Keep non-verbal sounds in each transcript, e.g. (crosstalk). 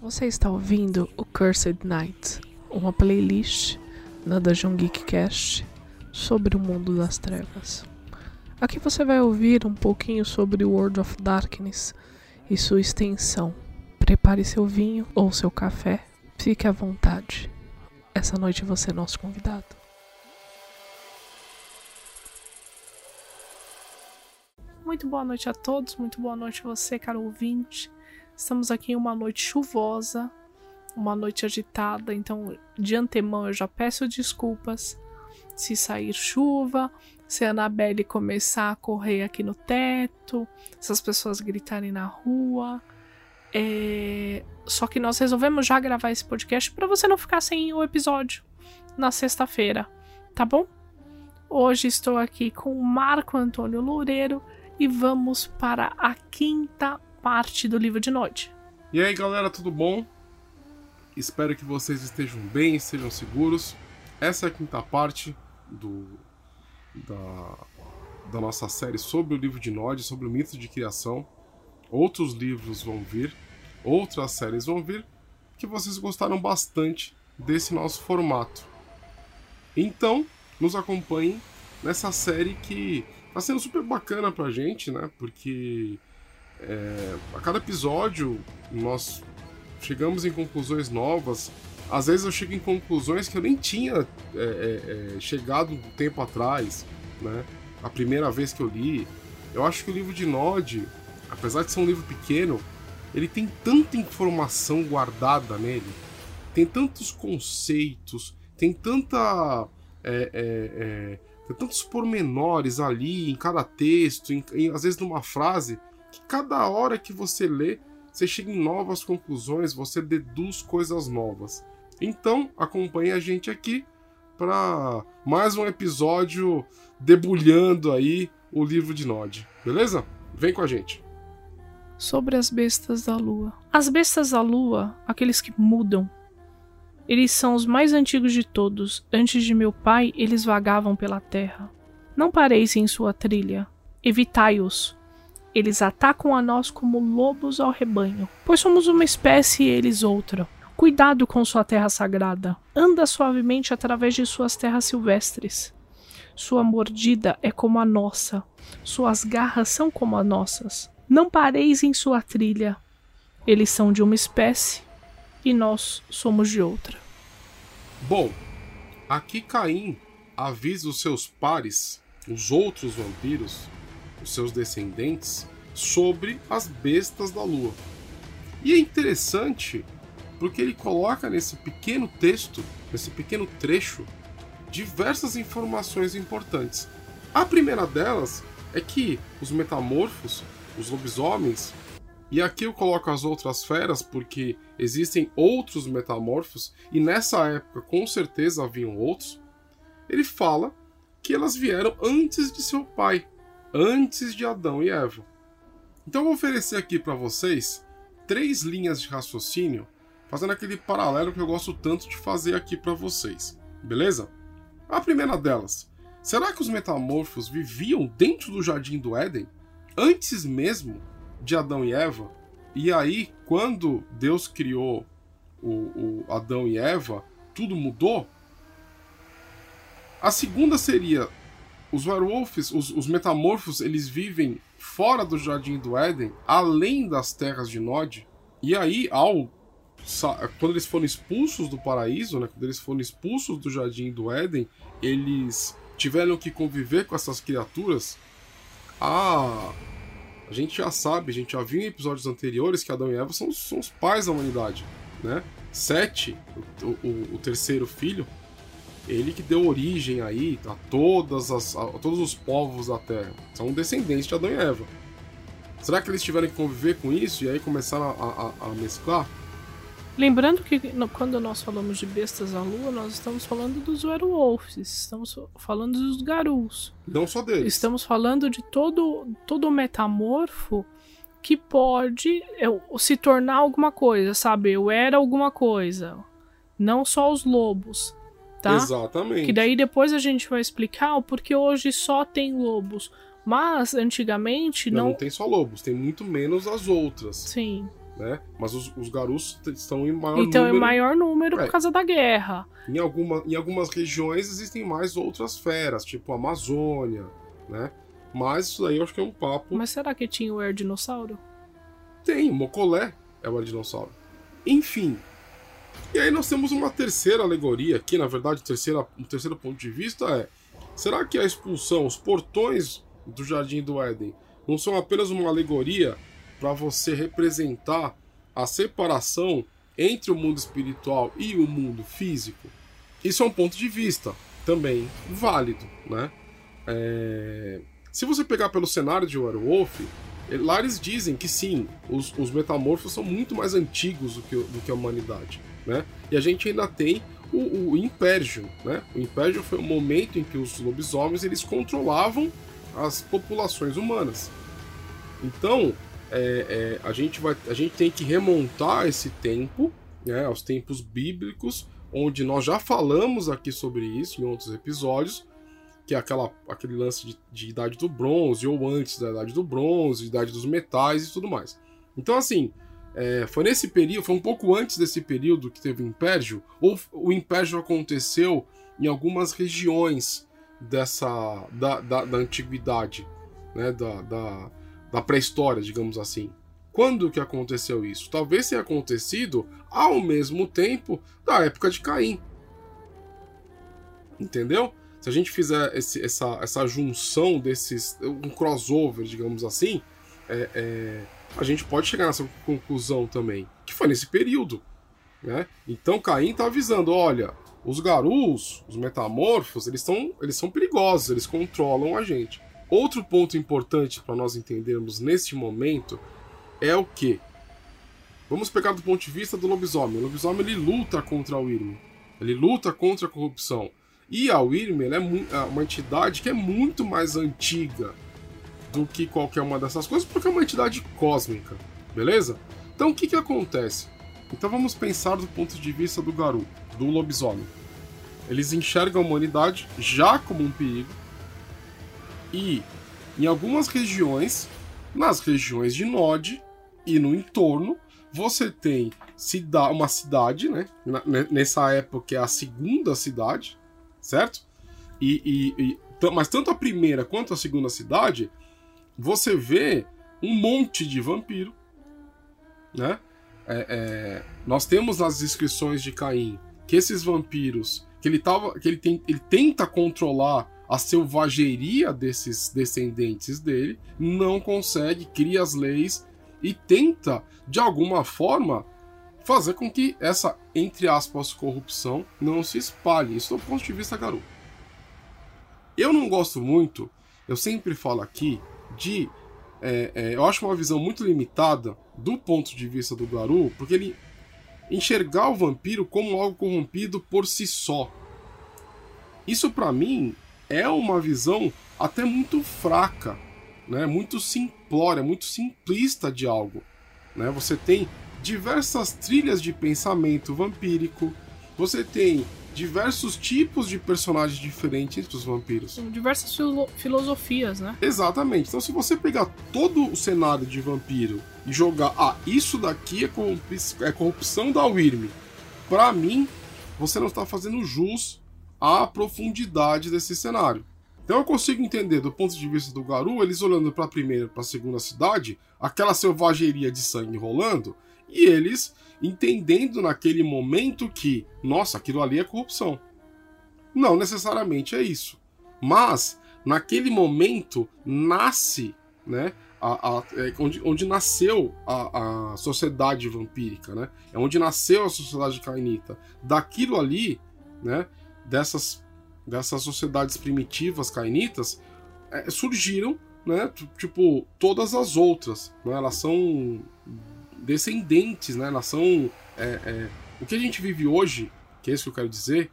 Você está ouvindo o Cursed Night, uma playlist na Dungeon Geek Cast sobre o mundo das trevas. Aqui você vai ouvir um pouquinho sobre World of Darkness e sua extensão. Prepare seu vinho ou seu café, fique à vontade. Essa noite você é nosso convidado. Muito boa noite a todos, muito boa noite a você, caro ouvinte. Estamos aqui em uma noite chuvosa, uma noite agitada, então de antemão eu já peço desculpas se sair chuva, se a Anabelle começar a correr aqui no teto, se as pessoas gritarem na rua. É... Só que nós resolvemos já gravar esse podcast para você não ficar sem o episódio na sexta-feira, tá bom? Hoje estou aqui com o Marco Antônio Loureiro e vamos para a quinta parte do livro de Nod. E aí galera, tudo bom? Espero que vocês estejam bem, estejam seguros. Essa é a quinta parte do, da, da nossa série sobre o livro de Nod, sobre o mito de criação. Outros livros vão vir, outras séries vão vir, que vocês gostaram bastante desse nosso formato. Então, nos acompanhem nessa série que tá sendo super bacana pra gente, né? Porque é, a cada episódio nós chegamos em conclusões novas. Às vezes eu chego em conclusões que eu nem tinha é, é, é chegado um tempo atrás, né? A primeira vez que eu li. Eu acho que o livro de Nod, apesar de ser um livro pequeno, ele tem tanta informação guardada nele, tem tantos conceitos, tem tanta é, é, tem tantos pormenores ali em cada texto, em, em, às vezes numa frase, que cada hora que você lê, você chega em novas conclusões, você deduz coisas novas. Então, acompanhe a gente aqui para mais um episódio debulhando aí o livro de Nod, beleza? Vem com a gente. Sobre as bestas da lua. As bestas da lua, aqueles que mudam, eles são os mais antigos de todos. Antes de meu pai, eles vagavam pela terra. Não pareis em sua trilha. Evitai-os. Eles atacam a nós como lobos ao rebanho, pois somos uma espécie e eles outra. Cuidado com sua terra sagrada. Anda suavemente através de suas terras silvestres. Sua mordida é como a nossa. Suas garras são como as nossas. Não pareis em sua trilha. Eles são de uma espécie e nós somos de outra. Bom, aqui Caim avisa os seus pares, os outros vampiros, os seus descendentes, sobre as bestas da lua. E é interessante porque ele coloca nesse pequeno texto, nesse pequeno trecho, diversas informações importantes. A primeira delas é que os metamorfos, os lobisomens, e aqui eu coloco as outras feras porque existem outros metamorfos e nessa época com certeza haviam outros. Ele fala que elas vieram antes de seu pai, antes de Adão e Eva. Então eu vou oferecer aqui para vocês três linhas de raciocínio, fazendo aquele paralelo que eu gosto tanto de fazer aqui para vocês. Beleza? A primeira delas, será que os metamorfos viviam dentro do jardim do Éden antes mesmo de Adão e Eva. E aí, quando Deus criou o, o Adão e Eva, tudo mudou. A segunda seria os werewolves, os, os, metamorfos, eles vivem fora do Jardim do Éden, além das terras de Nod. E aí, ao quando eles foram expulsos do paraíso, né, quando eles foram expulsos do Jardim do Éden, eles tiveram que conviver com essas criaturas. Ah, a gente já sabe, a gente já viu em episódios anteriores que Adão e Eva são, são os pais da humanidade, né? Sete, o, o, o, terceiro filho, ele que deu origem aí a, todas as, a, todos os povos da Terra. São descendentes de Adão e Eva. Será que eles tiveram que conviver com isso e aí começaram a, a, a mesclar? Lembrando que quando nós falamos de bestas à lua, nós estamos falando dos werewolves, estamos falando dos garus. Não só deles. Estamos falando de todo todo metamorfo que pode se tornar alguma coisa, sabe? Eu era alguma coisa. Não só os lobos, tá? Exatamente. Que daí depois a gente vai explicar o porquê hoje só tem lobos. Mas antigamente não. Não, não tem só lobos, tem muito menos as outras. Sim. né? Mas os, os Garus estão em maior então, número. Então, em maior número É. por causa da guerra. Em, alguma, em algumas regiões existem mais outras feras, tipo a Amazônia, né? Mas isso daí eu acho que é um papo. Mas será que tinha o Erdinossauro? Tem, o Mocolé é o dinossauro. Enfim. E aí nós temos uma terceira alegoria aqui, na verdade, terceira, um terceiro ponto de vista é: será que a expulsão, os portões do Jardim do Éden, não são apenas uma alegoria para você representar a separação entre o mundo espiritual e o mundo físico? Isso é um ponto de vista também válido, né? É... Se você pegar pelo cenário de Werewolf, lá eles dizem que sim, os, os metamorfos são muito mais antigos do que, do que a humanidade, né? E a gente ainda tem o, o Impérgio, né? O Impérgio foi o momento em que os lobisomens eles controlavam as populações humanas. Então, é, é, a, gente vai, a gente tem que remontar esse tempo, né, aos tempos bíblicos, onde nós já falamos aqui sobre isso em outros episódios, que é aquela, aquele lance de, de idade do bronze, ou antes da idade do bronze, idade dos metais e tudo mais. Então, assim, é, foi nesse período, foi um pouco antes desse período que teve o Império, ou o Império aconteceu em algumas regiões dessa da, da, da antiguidade, né, da, da, da pré-história, digamos assim. Quando que aconteceu isso? Talvez tenha acontecido ao mesmo tempo da época de Caim. Entendeu? Se a gente fizer esse, essa, essa junção desses. um crossover, digamos assim, é, é, a gente pode chegar nessa conclusão também. Que foi nesse período. Né? Então Caim está avisando: olha, os garus, os metamorfos, eles, tão, eles são perigosos, eles controlam a gente. Outro ponto importante para nós entendermos neste momento é o que? Vamos pegar do ponto de vista do lobisomem. O lobisomem ele luta contra o Wyrm. Ele luta contra a corrupção. E a Wyrm é uma entidade que é muito mais antiga do que qualquer uma dessas coisas, porque é uma entidade cósmica, beleza? Então o que, que acontece? Então vamos pensar do ponto de vista do Garu, do lobisomem. Eles enxergam a humanidade já como um perigo, e em algumas regiões, nas regiões de Nod e no entorno, você tem cida uma cidade, né? Nessa época é a segunda cidade, certo? E, e, e, mas tanto a primeira quanto a segunda cidade, você vê um monte de vampiro, né? É, é, nós temos nas descrições de Caim que esses vampiros, que ele, tava, que ele, tem, ele tenta controlar a selvageria desses descendentes dele, não consegue, cria as leis e tenta, de alguma forma, fazer com que essa, entre aspas, corrupção não se espalhe. Isso do ponto de vista garoto. Eu não gosto muito, eu sempre falo aqui, de. É, é, eu acho uma visão muito limitada do ponto de vista do Garu, porque ele enxergar o vampiro como algo corrompido por si só. Isso para mim é uma visão até muito fraca, né? Muito simplória, muito simplista de algo, né? Você tem diversas trilhas de pensamento vampírico, você tem diversos tipos de personagens diferentes dos vampiros. São diversas filo filosofias, né? Exatamente. Então, se você pegar todo o cenário de vampiro e jogar, ah, isso daqui é, corrup é corrupção da Wyrm, para mim, você não está fazendo jus à profundidade desse cenário. Então eu consigo entender do ponto de vista do Garu, eles olhando para a primeira e para a segunda cidade, aquela selvageria de sangue rolando, e eles entendendo naquele momento que, nossa, aquilo ali é corrupção. Não necessariamente é isso. Mas, naquele momento, nasce, né? A, a, é onde, onde nasceu a, a sociedade vampírica, né? É onde nasceu a sociedade cainita. Daquilo ali, né? Dessas, dessas sociedades primitivas cainitas, é, surgiram, né? Tipo, todas as outras. Né? Elas são descendentes, né? São. É, é, o que a gente vive hoje, que é isso que eu quero dizer,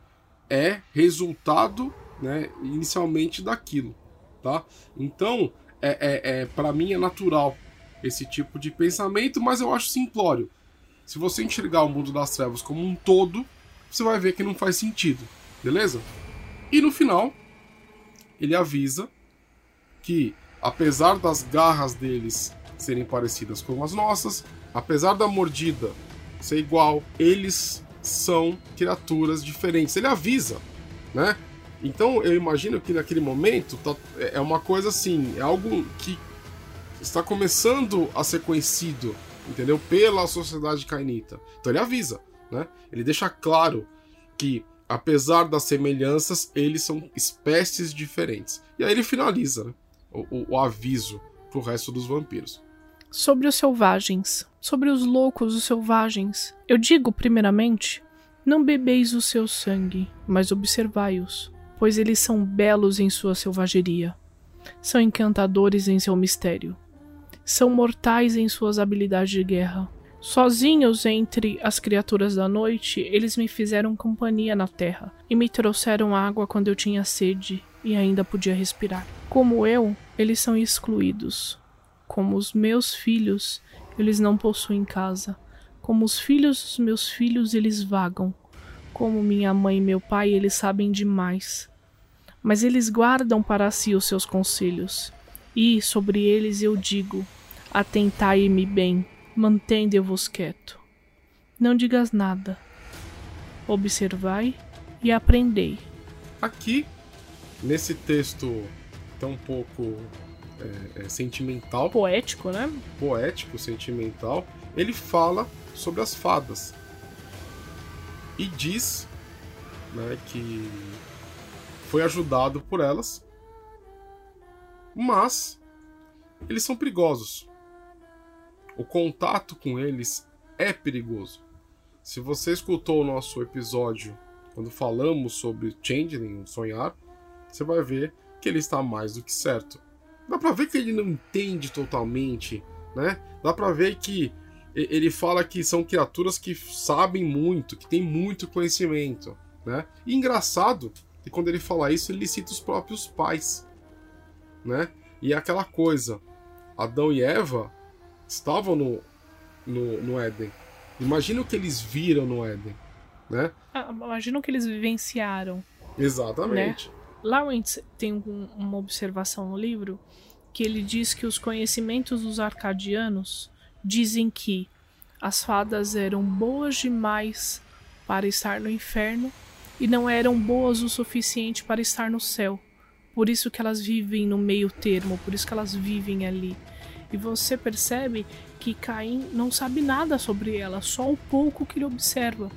é resultado, né, inicialmente daquilo, tá? Então, é, é, é para mim é natural esse tipo de pensamento, mas eu acho simplório. Se você enxergar o mundo das trevas como um todo, você vai ver que não faz sentido, beleza? E no final, ele avisa que, apesar das garras deles serem parecidas com as nossas, apesar da mordida ser igual, eles são criaturas diferentes. Ele avisa, né? Então eu imagino que naquele momento tá, é uma coisa assim, é algo que está começando a ser conhecido, entendeu? Pela sociedade cainita. Então ele avisa, né? Ele deixa claro que apesar das semelhanças, eles são espécies diferentes. E aí ele finaliza né? o, o, o aviso pro resto dos vampiros. Sobre os selvagens, sobre os loucos, os selvagens, eu digo primeiramente: não bebeis o seu sangue, mas observai-os, pois eles são belos em sua selvageria, são encantadores em seu mistério, são mortais em suas habilidades de guerra, Sozinhos entre as criaturas da noite, eles me fizeram companhia na terra e me trouxeram água quando eu tinha sede e ainda podia respirar. Como eu, eles são excluídos. Como os meus filhos, eles não possuem casa. Como os filhos dos meus filhos, eles vagam. Como minha mãe e meu pai, eles sabem demais. Mas eles guardam para si os seus conselhos. E sobre eles eu digo: atentai-me bem mantende-vos quieto. Não digas nada. Observai e aprendei. Aqui, nesse texto tão pouco é, é, sentimental, poético, né? Poético, sentimental, ele fala sobre as fadas e diz né, que foi ajudado por elas, mas eles são perigosos. O contato com eles é perigoso. Se você escutou o nosso episódio quando falamos sobre Changeling, sonhar, você vai ver que ele está mais do que certo. Dá pra ver que ele não entende totalmente, né? Dá pra ver que ele fala que são criaturas que sabem muito, que têm muito conhecimento, né? E engraçado que quando ele fala isso, ele cita os próprios pais, né? E é aquela coisa, Adão e Eva estavam no, no, no Éden. Imagina o que eles viram no Éden, né? Ah, imagina o que eles vivenciaram. Exatamente. Né? Lawrence tem um, uma observação no livro que ele diz que os conhecimentos dos arcadianos dizem que as fadas eram boas demais para estar no inferno e não eram boas o suficiente para estar no céu. Por isso que elas vivem no meio termo, por isso que elas vivem ali. E você percebe que Caim não sabe nada sobre ela, só o pouco que ele observa.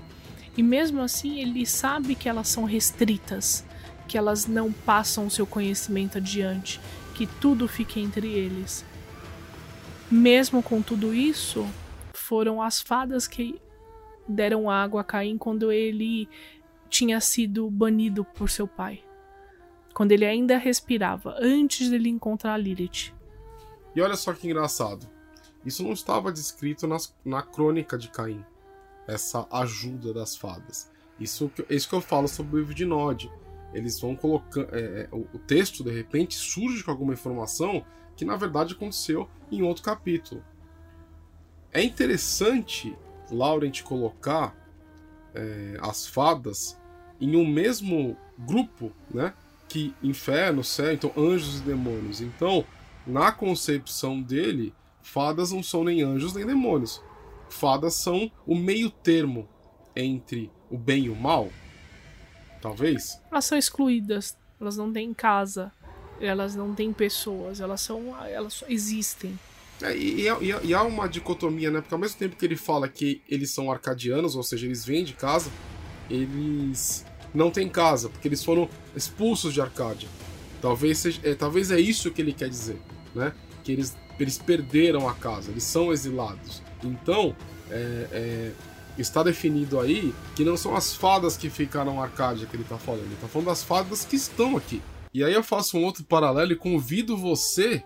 E mesmo assim, ele sabe que elas são restritas, que elas não passam seu conhecimento adiante, que tudo fica entre eles. Mesmo com tudo isso, foram as fadas que deram água a Caim quando ele tinha sido banido por seu pai. Quando ele ainda respirava, antes dele encontrar Lilith. E olha só que engraçado. Isso não estava descrito nas, na crônica de Caim. Essa ajuda das fadas. Isso, isso que eu falo sobre o livro de Nod. Eles vão colocando. É, é, o, texto, de repente, surge com alguma informação que na verdade aconteceu em outro capítulo. É interessante Laurent colocar é, as fadas em um mesmo grupo, né? Que inferno, céu, então anjos e demônios. Então, na concepção dele, fadas não são nem anjos nem demônios. Fadas são o meio termo entre o bem e o mal. Talvez. Elas são excluídas. Elas não têm casa. Elas não têm pessoas. Elas são. Elas só existem. É, e, e, e, há uma dicotomia, né? Porque ao mesmo tempo que ele fala que eles são arcadianos, ou seja, eles vêm de casa, eles não têm casa, porque eles foram expulsos de Arcádia. Talvez, seja, é, talvez é isso que ele quer dizer né? Que eles, eles perderam a casa, eles são exilados. Então, é, é, está definido aí que não são as fadas que ficaram na Arcádia que ele está falando, ele está falando das fadas que estão aqui. E aí eu faço um outro paralelo e convido você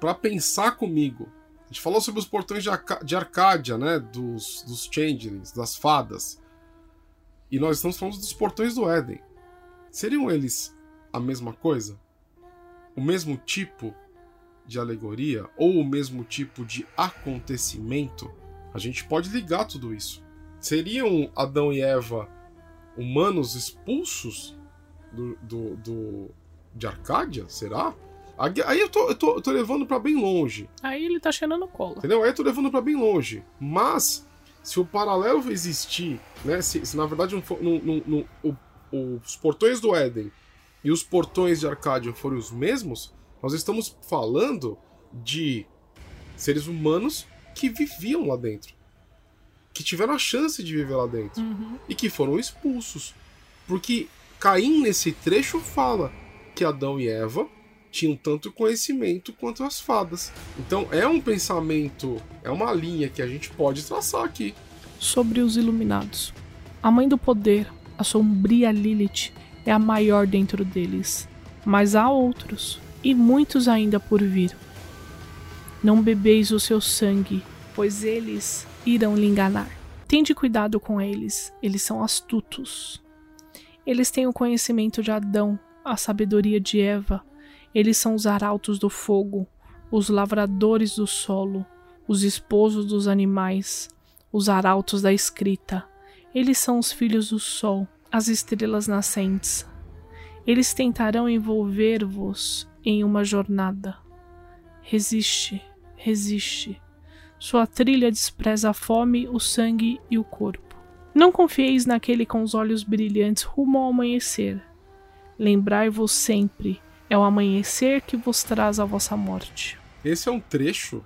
para pensar comigo. A gente falou sobre os portões de, de Arcádia, né? Dos, dos changelings, das fadas. E nós estamos falando dos portões do Éden. Seriam eles a mesma coisa? O mesmo tipo de alegoria ou o mesmo tipo de acontecimento, a gente pode ligar tudo isso. Seriam Adão e Eva humanos expulsos do, do, do de Arcádia? Será? Aí eu tô, eu tô, eu tô levando para bem longe. Aí ele tá cheirando cola. Entendeu? Aí eu tô levando para bem longe. Mas, se o paralelo existir, né? Se, se na verdade o, os portões do Éden e os portões de Arcadian forem os mesmos, nós estamos falando de seres humanos que viviam lá dentro. Que tiveram a chance de viver lá dentro. Uhum. E que foram expulsos. Porque Caim, nesse trecho, fala que Adão e Eva tinham tanto conhecimento quanto as fadas. Então é um pensamento, é uma linha que a gente pode traçar aqui. Sobre os iluminados. A mãe do poder, a sombria Lilith, é a maior dentro deles. Mas há outros, e muitos ainda por vir. Não bebeis o seu sangue, pois eles irão lhe enganar. Tende cuidado com eles, eles são astutos. Eles têm o conhecimento de Adão, a sabedoria de Eva. Eles são os arautos do fogo, os lavradores do solo, os esposos dos animais, os arautos da escrita. Eles são os filhos do sol, as estrelas nascentes. Eles tentarão envolver-vos em uma jornada. Resiste resiste. Sua trilha despreza a fome, o sangue e o corpo. Não confieis naquele com os olhos brilhantes rumo ao amanhecer. Lembrai-vos sempre, é o amanhecer que vos traz a vossa morte. Esse é um trecho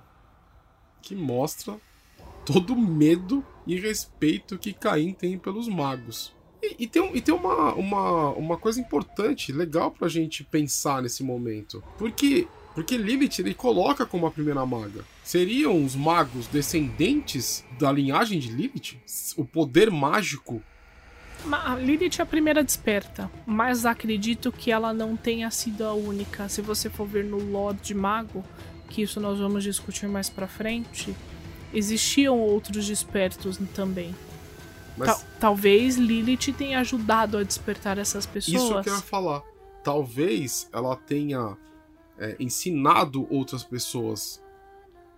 que mostra todo o medo e respeito que Caim tem pelos magos. E, e tem, e tem uma, uma, uma coisa importante, legal pra gente pensar nesse momento. Porque porque Lilith ele coloca como a primeira maga. Seriam os magos descendentes da linhagem de Lilith? O poder mágico? A Lilith é a primeira desperta, mas acredito que ela não tenha sido a única. Se você for ver no Lord Mago, que isso nós vamos discutir mais pra frente, existiam outros despertos também. Mas... talvez Lilith tenha ajudado a despertar essas pessoas. Isso que eu ia falar. Talvez ela tenha é, ensinado outras pessoas.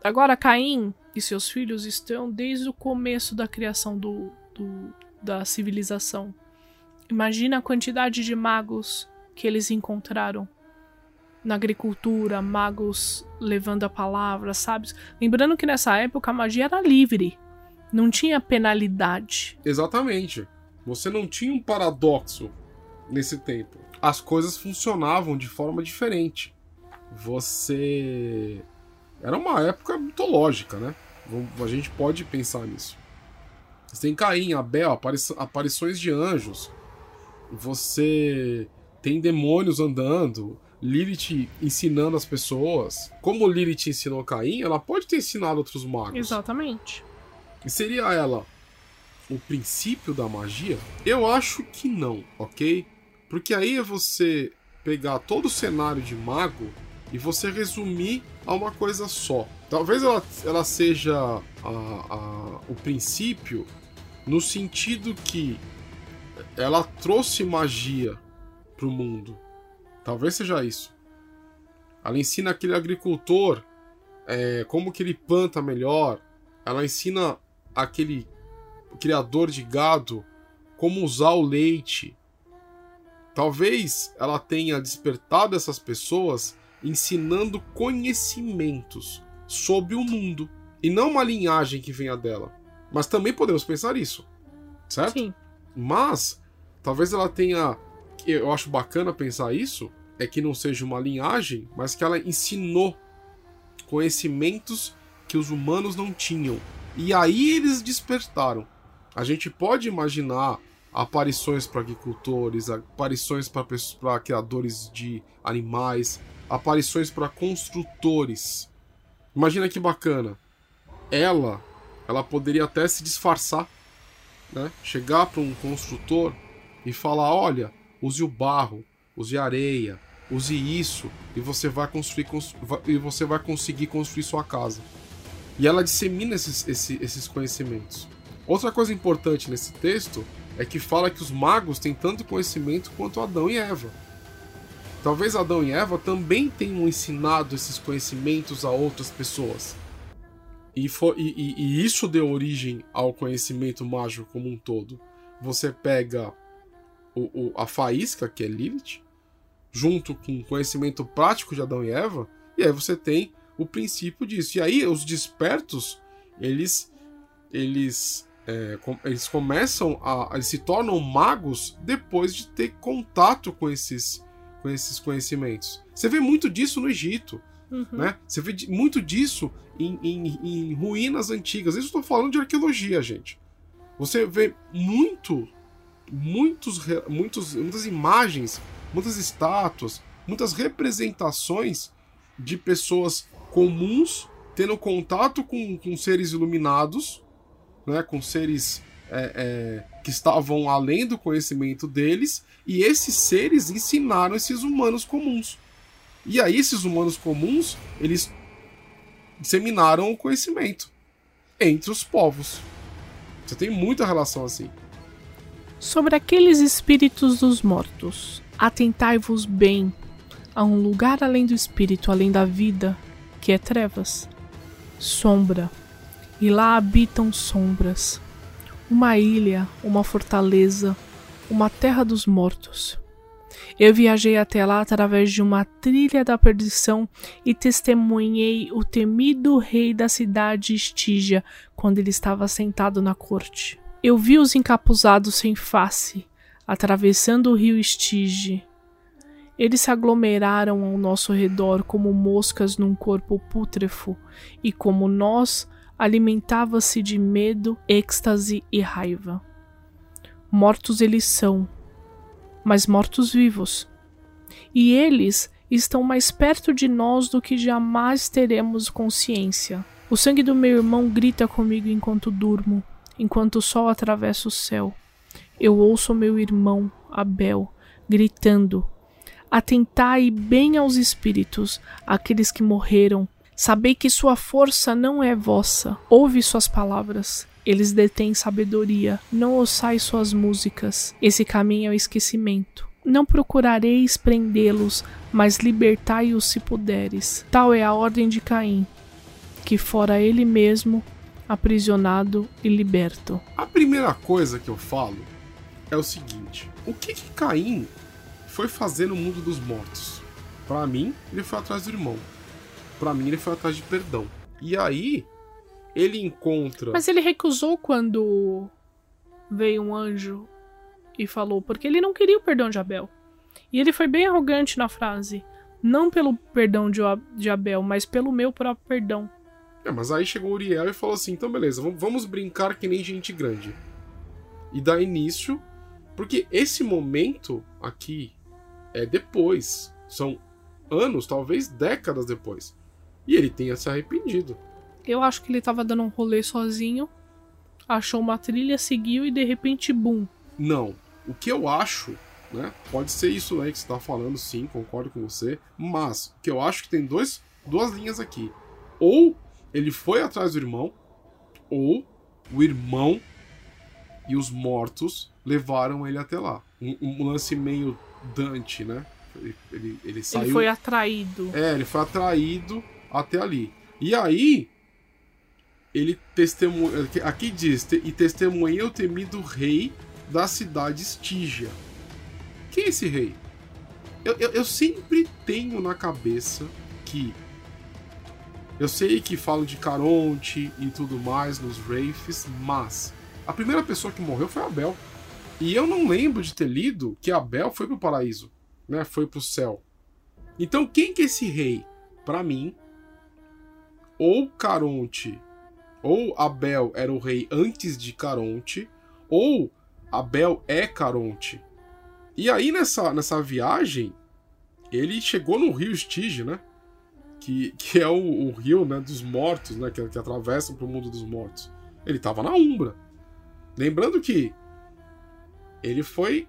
Agora, Caim e seus filhos estão desde o começo da criação do, do, da civilização. Imagina a quantidade de magos que eles encontraram na agricultura, magos levando a palavra, sábios. Lembrando que nessa época a magia era livre, não tinha penalidade. Exatamente. Você não tinha um paradoxo nesse tempo. As coisas funcionavam de forma diferente você. Era uma época mitológica, né? A gente pode pensar nisso. Você tem Caim, Abel, aparições de anjos. Você tem demônios andando. Lilith ensinando as pessoas. Como Lilith ensinou Caim, ela pode ter ensinado outros magos. Exatamente. E seria ela o princípio da magia? Eu acho que não, ok? Porque aí é você pegar todo o cenário de mago e você resumir a uma coisa só. Talvez ela, ela seja a, a, o princípio no sentido que ela trouxe magia para o mundo. Talvez seja isso. Ela ensina aquele agricultor é, como que ele planta melhor. Ela ensina aquele criador de gado como usar o leite. Talvez ela tenha despertado essas pessoas ensinando conhecimentos sobre o mundo e não uma linhagem que venha dela. Mas também podemos pensar isso, certo? Sim. Mas talvez ela tenha, eu acho bacana pensar isso, é que não seja uma linhagem, mas que ela ensinou conhecimentos que os humanos não tinham. E aí eles despertaram. A gente pode imaginar aparições para agricultores, aparições para criadores de animais, aparições para construtores. Imagina que bacana. Ela, ela poderia até se disfarçar, né? Chegar para um construtor e falar: "Olha, use o barro, use areia, use isso e você vai construir e você vai conseguir construir sua casa". E ela dissemina esses, esses, esses conhecimentos. Outra coisa importante nesse texto é que fala que os magos têm tanto conhecimento quanto Adão e Eva. Talvez Adão e Eva também tenham ensinado esses conhecimentos a outras pessoas. E, for, e, e, e, isso deu origem ao conhecimento mágico como um todo. Você pega o, o, a faísca, que é Lilith, junto com o conhecimento prático de Adão e Eva, e aí você tem o princípio disso. E aí os despertos, eles eles é, eles começam a eles se tornam magos depois de ter contato com esses com esses conhecimentos. Você vê muito disso no Egito. Uhum. Né? Você vê muito disso em, em, em ruínas antigas. Isso eu estou falando de arqueologia, gente. Você vê muito, muitos, muitos, muitas imagens, muitas estátuas, muitas representações de pessoas comuns tendo contato com, com seres iluminados, né, com seres é, é, que estavam além do conhecimento deles, e esses seres ensinaram esses humanos comuns. E aí esses humanos comuns, eles disseminaram o conhecimento entre os povos. Você tem muita relação assim. Sobre aqueles espíritos dos mortos, atentai-vos bem a um lugar além do espírito, além da vida, que é trevas, sombra, e lá habitam sombras, uma ilha, uma fortaleza, uma terra dos mortos. Eu viajei até lá através de uma trilha da perdição e testemunhei o temido rei da cidade Estígia quando ele estava sentado na corte. Eu vi os encapuzados sem face, atravessando o rio Estige. Eles se aglomeraram ao nosso redor como moscas num corpo pútrefo, e como nós, alimentava-se de medo, êxtase e raiva. Mortos eles são, mas mortos-vivos. E eles estão mais perto de nós do que jamais teremos consciência. O sangue do meu irmão grita comigo enquanto durmo, enquanto o sol atravessa o céu. Eu ouço meu irmão, Abel, gritando: Atentai bem aos espíritos, aqueles que morreram. Sabei que sua força não é vossa. Ouve suas palavras. Eles detêm sabedoria, não ouçais suas músicas. Esse caminho é o esquecimento. Não procurareis prendê-los, mas libertai-os se puderes. Tal é a ordem de Caim, que fora ele mesmo, aprisionado e liberto. A primeira coisa que eu falo é o seguinte: o que, que Caim foi fazer no mundo dos mortos? Para mim, ele foi atrás do irmão. Para mim, ele foi atrás de perdão. E aí, ele encontra. Mas ele recusou quando veio um anjo e falou, porque ele não queria o perdão de Abel. E ele foi bem arrogante na frase. Não pelo perdão de Abel, mas pelo meu próprio perdão. É, mas aí chegou Uriel e falou assim: então beleza, vamos brincar que nem gente grande. E dá início, porque esse momento aqui é depois. São anos, talvez décadas depois. E ele tenha se arrependido. Eu acho que ele tava dando um rolê sozinho, achou uma trilha, seguiu e de repente, bum. Não. O que eu acho, né? Pode ser isso aí que você tá falando, sim, concordo com você. Mas o que eu acho que tem dois, duas linhas aqui. Ou ele foi atrás do irmão, ou o irmão e os mortos levaram ele até lá. Um, um lance meio Dante, né? Ele, ele, ele saiu. Ele foi atraído. É, ele foi atraído até ali. E aí, ele testemunha. Aqui diz: e testemunhei o temido rei da cidade Estígia. Quem é esse rei? Eu, eu, eu, sempre tenho na cabeça que. Eu sei que falam de Caronte e tudo mais nos Wraiths, mas a primeira pessoa que morreu foi Abel. E eu não lembro de ter lido que Abel foi pro paraíso, né? Foi pro céu. Então quem que é esse rei? Para mim, ou Caronte ou Abel era o rei antes de Caronte, ou Abel é Caronte. E aí nessa, nessa viagem, ele chegou no rio Estige, né? Que, que é o, o rio né, dos mortos, né? Que, que atravessam para o mundo dos mortos. Ele estava na Umbra. Lembrando que ele foi.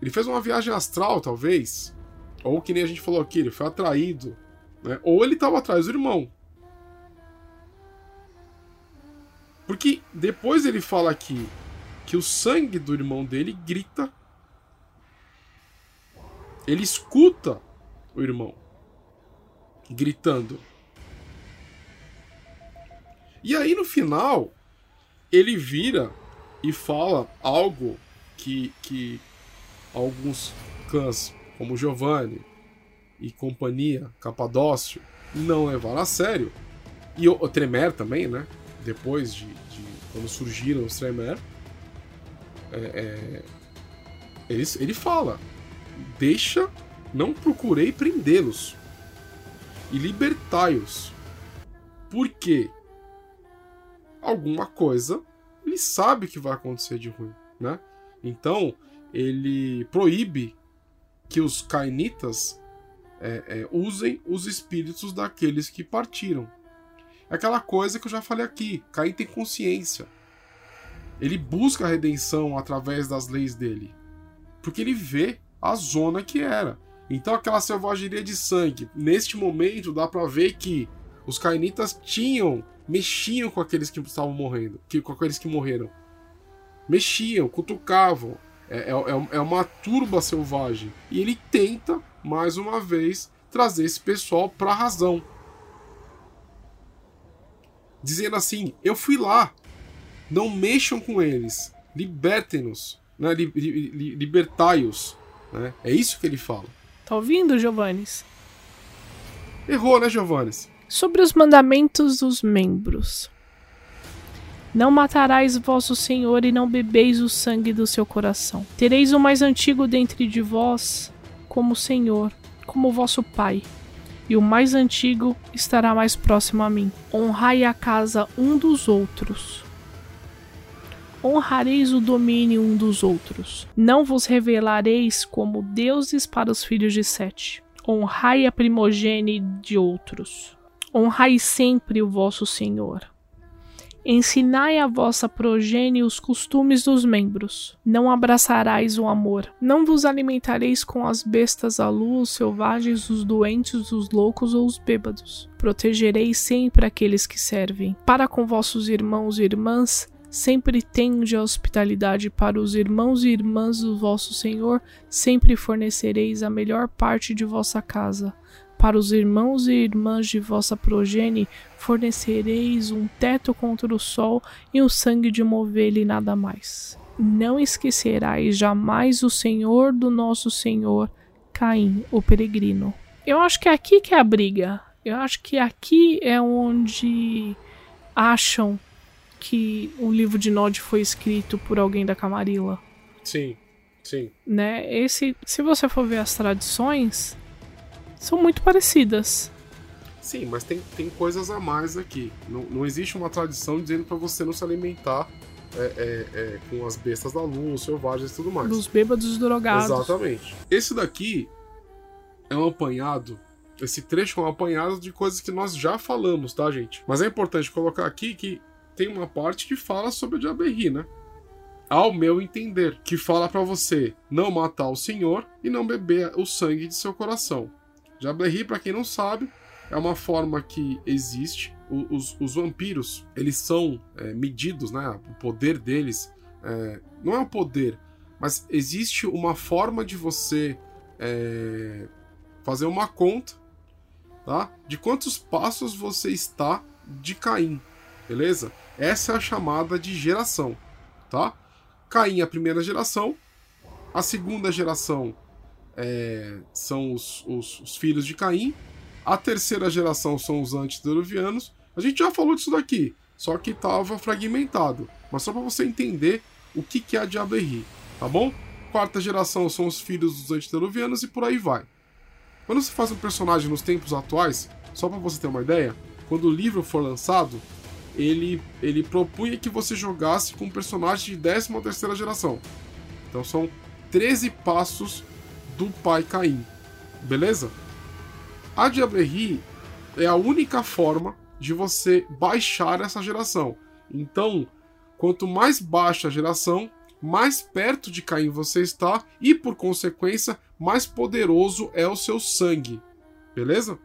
Ele fez uma viagem astral, talvez. Ou que nem a gente falou aqui, ele foi atraído. Né? Ou ele estava atrás do irmão. Porque depois ele fala aqui que o sangue do irmão dele grita. Ele escuta o irmão gritando. E aí no final, ele vira e fala algo que, que alguns clãs como Giovanni e companhia, Capadócio, não levaram a sério, e o, o Tremer também, né? Depois de, de quando surgiram os Tremer, é, é, ele, ele fala: deixa, não procurei prendê-los e libertai-os. Por quê? Alguma coisa ele sabe que vai acontecer de ruim, né? Então ele proíbe que os cainitas é, é, usem os espíritos daqueles que partiram. É aquela coisa que eu já falei aqui: Caim tem consciência. Ele busca a redenção através das leis dele. Porque ele vê a zona que era. Então aquela selvageria de sangue, neste momento dá para ver que os cainitas tinham, mexiam com aqueles que estavam morrendo, que, com aqueles que morreram. Mexiam, cutucavam. É, é, é, é uma turba selvagem. E ele tenta, mais uma vez, trazer esse pessoal para razão. Dizendo assim: eu fui lá, não mexam com eles, libertem-nos, né? li, li, li, libertai-os. Né? É isso que ele fala. Tá ouvindo, Giovannis? Errou, né, Giovannis? Sobre os mandamentos dos membros. Não matarás vosso Senhor e não bebeis o sangue do seu coração. Tereis o mais antigo dentre de vós como Senhor, como vosso Pai, e o mais antigo estará mais próximo a mim. Honrai a casa um dos outros honrareis o domínio um dos outros. Não vos revelareis como deuses para os filhos de Sete. Honrai a primogênite de outros. Honrai sempre o vosso Senhor. Ensinai a vossa progênie os costumes dos membros. Não abraçarais o amor. Não vos alimentareis com as bestas à luz, os selvagens, os doentes, os loucos ou os bêbados. Protegereis sempre aqueles que servem. Para com vossos irmãos e irmãs, Sempre tende a hospitalidade para os irmãos e irmãs do vosso Senhor, sempre fornecereis a melhor parte de vossa casa. Para os irmãos e irmãs de vossa progenie, fornecereis um teto contra o sol e o sangue de uma ovelha e nada mais. Não esquecerás jamais o Senhor do nosso Senhor, Caim, o peregrino. Eu acho que é aqui que é a briga. Eu acho que aqui é onde acham que o livro de Nod foi escrito por alguém da Camarilla. Sim, sim. Né? Esse, se você for ver as tradições, são muito parecidas. Sim, mas tem, tem coisas a mais aqui. Não, não existe uma tradição dizendo para você não se alimentar é, é, é, com as bestas da luz, selvagens e tudo mais. Dos bêbados drogados. Exatamente. Esse daqui é um apanhado. Esse trecho é um apanhado de coisas que nós já falamos, tá, gente? Mas é importante colocar aqui que tem uma parte que fala sobre a Diaberri, né? Ao meu entender, que fala para você não matar o Senhor e não beber o sangue de seu coração. Diaberri, para quem não sabe, é uma forma que existe. Os, os vampiros, eles são é, medidos, né? O poder deles é, não é um poder, mas existe uma forma de você é, fazer uma conta, tá? De quantos passos você está de Caim, beleza? Essa é a chamada de geração, tá? Caim é a primeira geração, a segunda geração é, são os, os, os, filhos de Caim, a terceira geração são os antediluvianos. A gente já falou disso daqui, só que estava fragmentado, mas só para você entender o que, que é a Diaberri, tá bom? Quarta geração são os filhos dos antediluvianos e por aí vai. Quando você faz um personagem nos tempos atuais, só para você ter uma ideia, quando o livro for lançado, ele, ele propunha que você jogasse com um personagem de 13 terceira geração. Então são 13 passos do pai Caim. Beleza? A Diablerri é a única forma de você baixar essa geração. Então, quanto mais baixa a geração, mais perto de Caim você está e, por consequência, mais poderoso é o seu sangue. Beleza?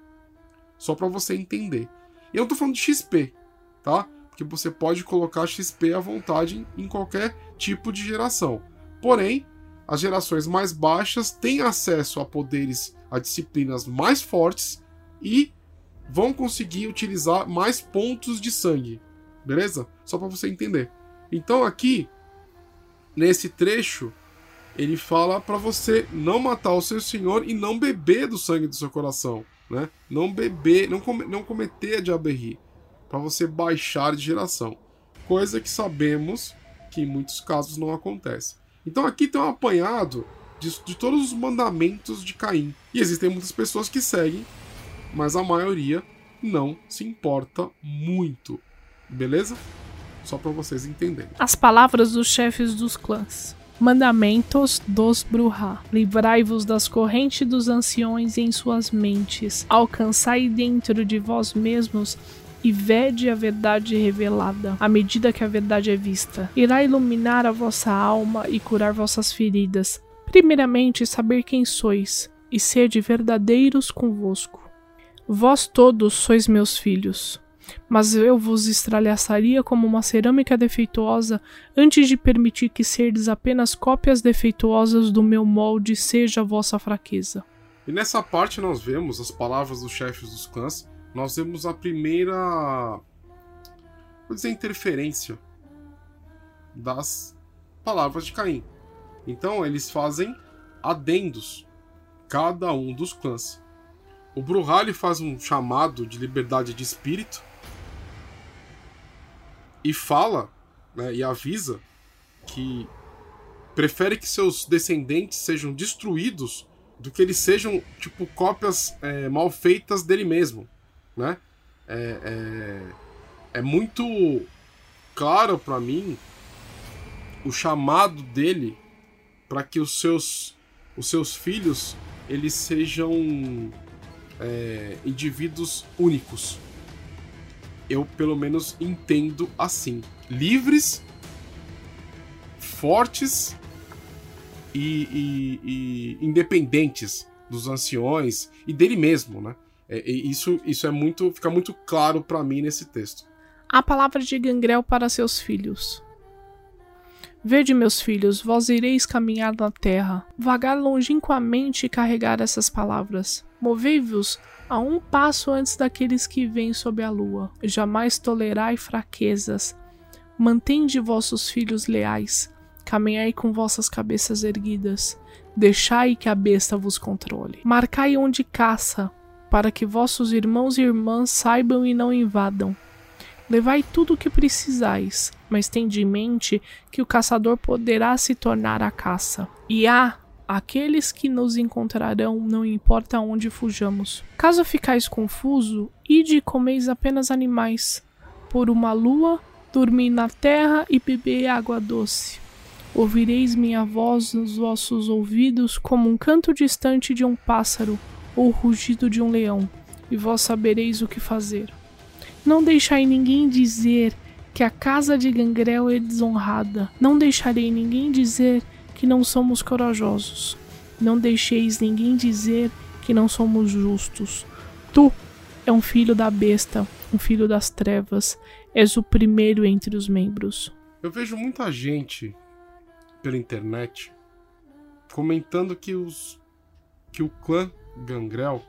Só para você entender. E eu não tô falando de XP, tá? Porque você pode colocar XP à vontade em qualquer tipo de geração. Porém, as gerações mais baixas têm acesso a poderes, a disciplinas mais fortes e vão conseguir utilizar mais pontos de sangue. Beleza? Só para você entender. Então aqui nesse trecho ele fala para você não matar o seu senhor e não beber do sangue do seu coração, né? Não beber, não, com, não cometer a diaberri, para você baixar de geração. Coisa que sabemos que em muitos casos não acontece. Então aqui tem um apanhado de, de todos os mandamentos de Caim. E existem muitas pessoas que seguem, mas a maioria não se importa muito. Beleza? Só para vocês entenderem. As palavras dos chefes dos clãs. Mandamentos dos Bruhá. Livrai-vos das correntes dos anciões em suas mentes. Alcançai dentro de vós mesmos e vede a verdade revelada, à medida que a verdade é vista. Irá iluminar a vossa alma e curar vossas feridas. Primeiramente, saber quem sois e ser de verdadeiros convosco. Vós todos sois meus filhos, mas eu vos estralhaçaria como uma cerâmica defeituosa antes de permitir que serdes apenas cópias defeituosas do meu molde seja a vossa fraqueza. E nessa parte nós vemos as palavras dos chefes dos clãs, nós vemos a primeira vou dizer interferência das palavras de Caim. Então eles fazem adendos cada um dos clãs. O Bruhali faz um chamado de liberdade de espírito e fala né, e avisa que prefere que seus descendentes sejam destruídos do que eles sejam tipo cópias é, mal feitas dele mesmo, né? É, é, é muito claro para mim o chamado dele para que os seus os seus filhos eles sejam é, indivíduos únicos, eu pelo menos entendo assim. Livres, fortes e, e, e independentes dos anciões e dele mesmo, né? É, isso, isso é muito, fica muito claro para mim nesse texto. A palavra de Gangrel para seus filhos. Vede, meus filhos, vós ireis caminhar na terra, vagar longínquamente e carregar essas palavras. Movei-vos a um passo antes daqueles que vêm sob a lua. Jamais tolerai fraquezas. Mantende vossos filhos leais. Caminhai com vossas cabeças erguidas. Deixai que a besta vos controle. Marcai onde caça, para que vossos irmãos e irmãs saibam e não invadam. Levai tudo o que precisais, mas tende em mente que o caçador poderá se tornar a caça. E há aqueles que nos encontrarão, não importa onde fujamos. Caso ficais confuso, ide e comeis apenas animais. Por uma lua, dormi na terra e beber água doce. Ouvireis minha voz nos vossos ouvidos como um canto distante de um pássaro ou o rugido de um leão, e vós sabereis o que fazer. Não deixai ninguém dizer que a casa de Gangrel é desonrada. Não deixarei ninguém dizer que não somos corajosos. Não deixeis ninguém dizer que não somos justos. Tu é um filho da besta, um filho das trevas. És o primeiro entre os membros. Eu vejo muita gente pela internet comentando que os que o clã Gangrel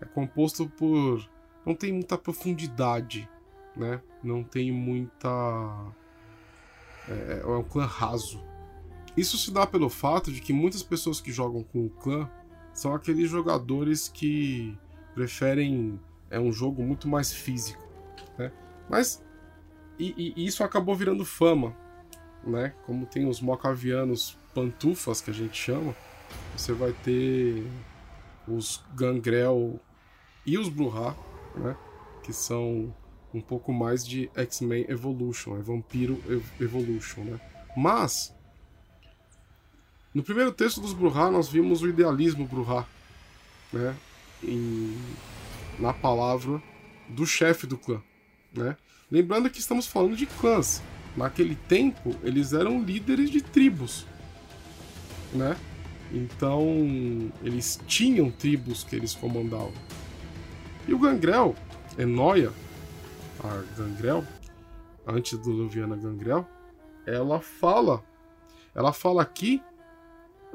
é composto por não tem muita profundidade, né? Não tem muita é, é um clã raso. Isso se dá pelo fato de que muitas pessoas que jogam com o clã são aqueles jogadores que preferem é um jogo muito mais físico, né? Mas e, e isso acabou virando fama, né? Como tem os mocavianos pantufas que a gente chama, você vai ter os Gangrel e os Bruhá, né? Que são um pouco mais de X-Men Evolution, é Vampiro Evolution, né? Mas no primeiro texto dos Bruhá, nós vimos o idealismo Bruhá, né? Em, na palavra do chefe do clã, né? Lembrando que estamos falando de clãs. Naquele tempo, eles eram líderes de tribos, né? Então, eles tinham tribos que eles comandavam. E o Gangrel, Enoia, a Gangrel, antes do Luviana Gangrel, ela fala, ela fala aqui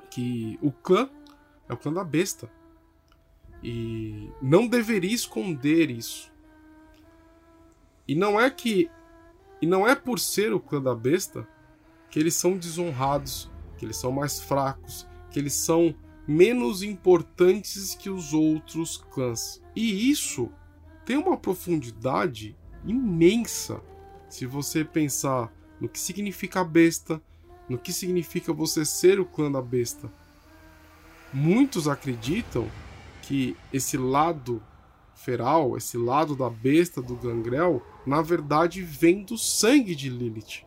que o clã é o clã da besta. E não deveria esconder isso. E não é que. E não é por ser o clã da besta que eles são desonrados, que eles são mais fracos, que eles são menos importantes que os outros clãs. E isso tem uma profundidade imensa se você pensar no que significa besta, no que significa você ser o clã da besta. Muitos acreditam que esse lado feral, esse lado da besta do Gangrel, na verdade vem do sangue de Lilith.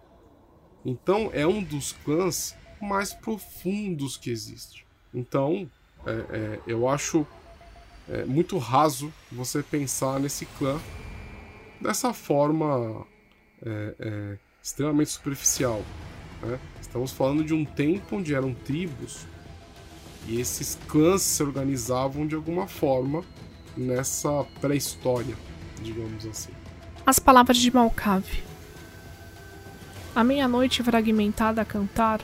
Então é um dos clãs mais profundos que existe. Então é, é, eu acho é, muito raso você pensar nesse clã dessa forma é, é, extremamente superficial. Né? Estamos falando de um tempo onde eram tribos e esses clãs se organizavam de alguma forma nessa pré-história, digamos assim. As palavras de Malcave. A meia-noite fragmentada a cantar,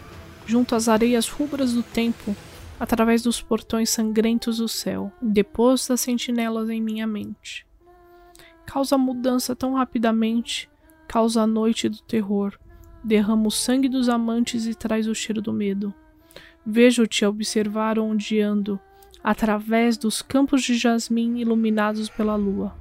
junto às areias rubras do tempo, através dos portões sangrentos do céu, depois das sentinelas em minha mente. Causa mudança tão rapidamente, causa a noite do terror, derrama o sangue dos amantes e traz o cheiro do medo. Vejo-te observar onde ando, através dos campos de jasmim iluminados pela lua.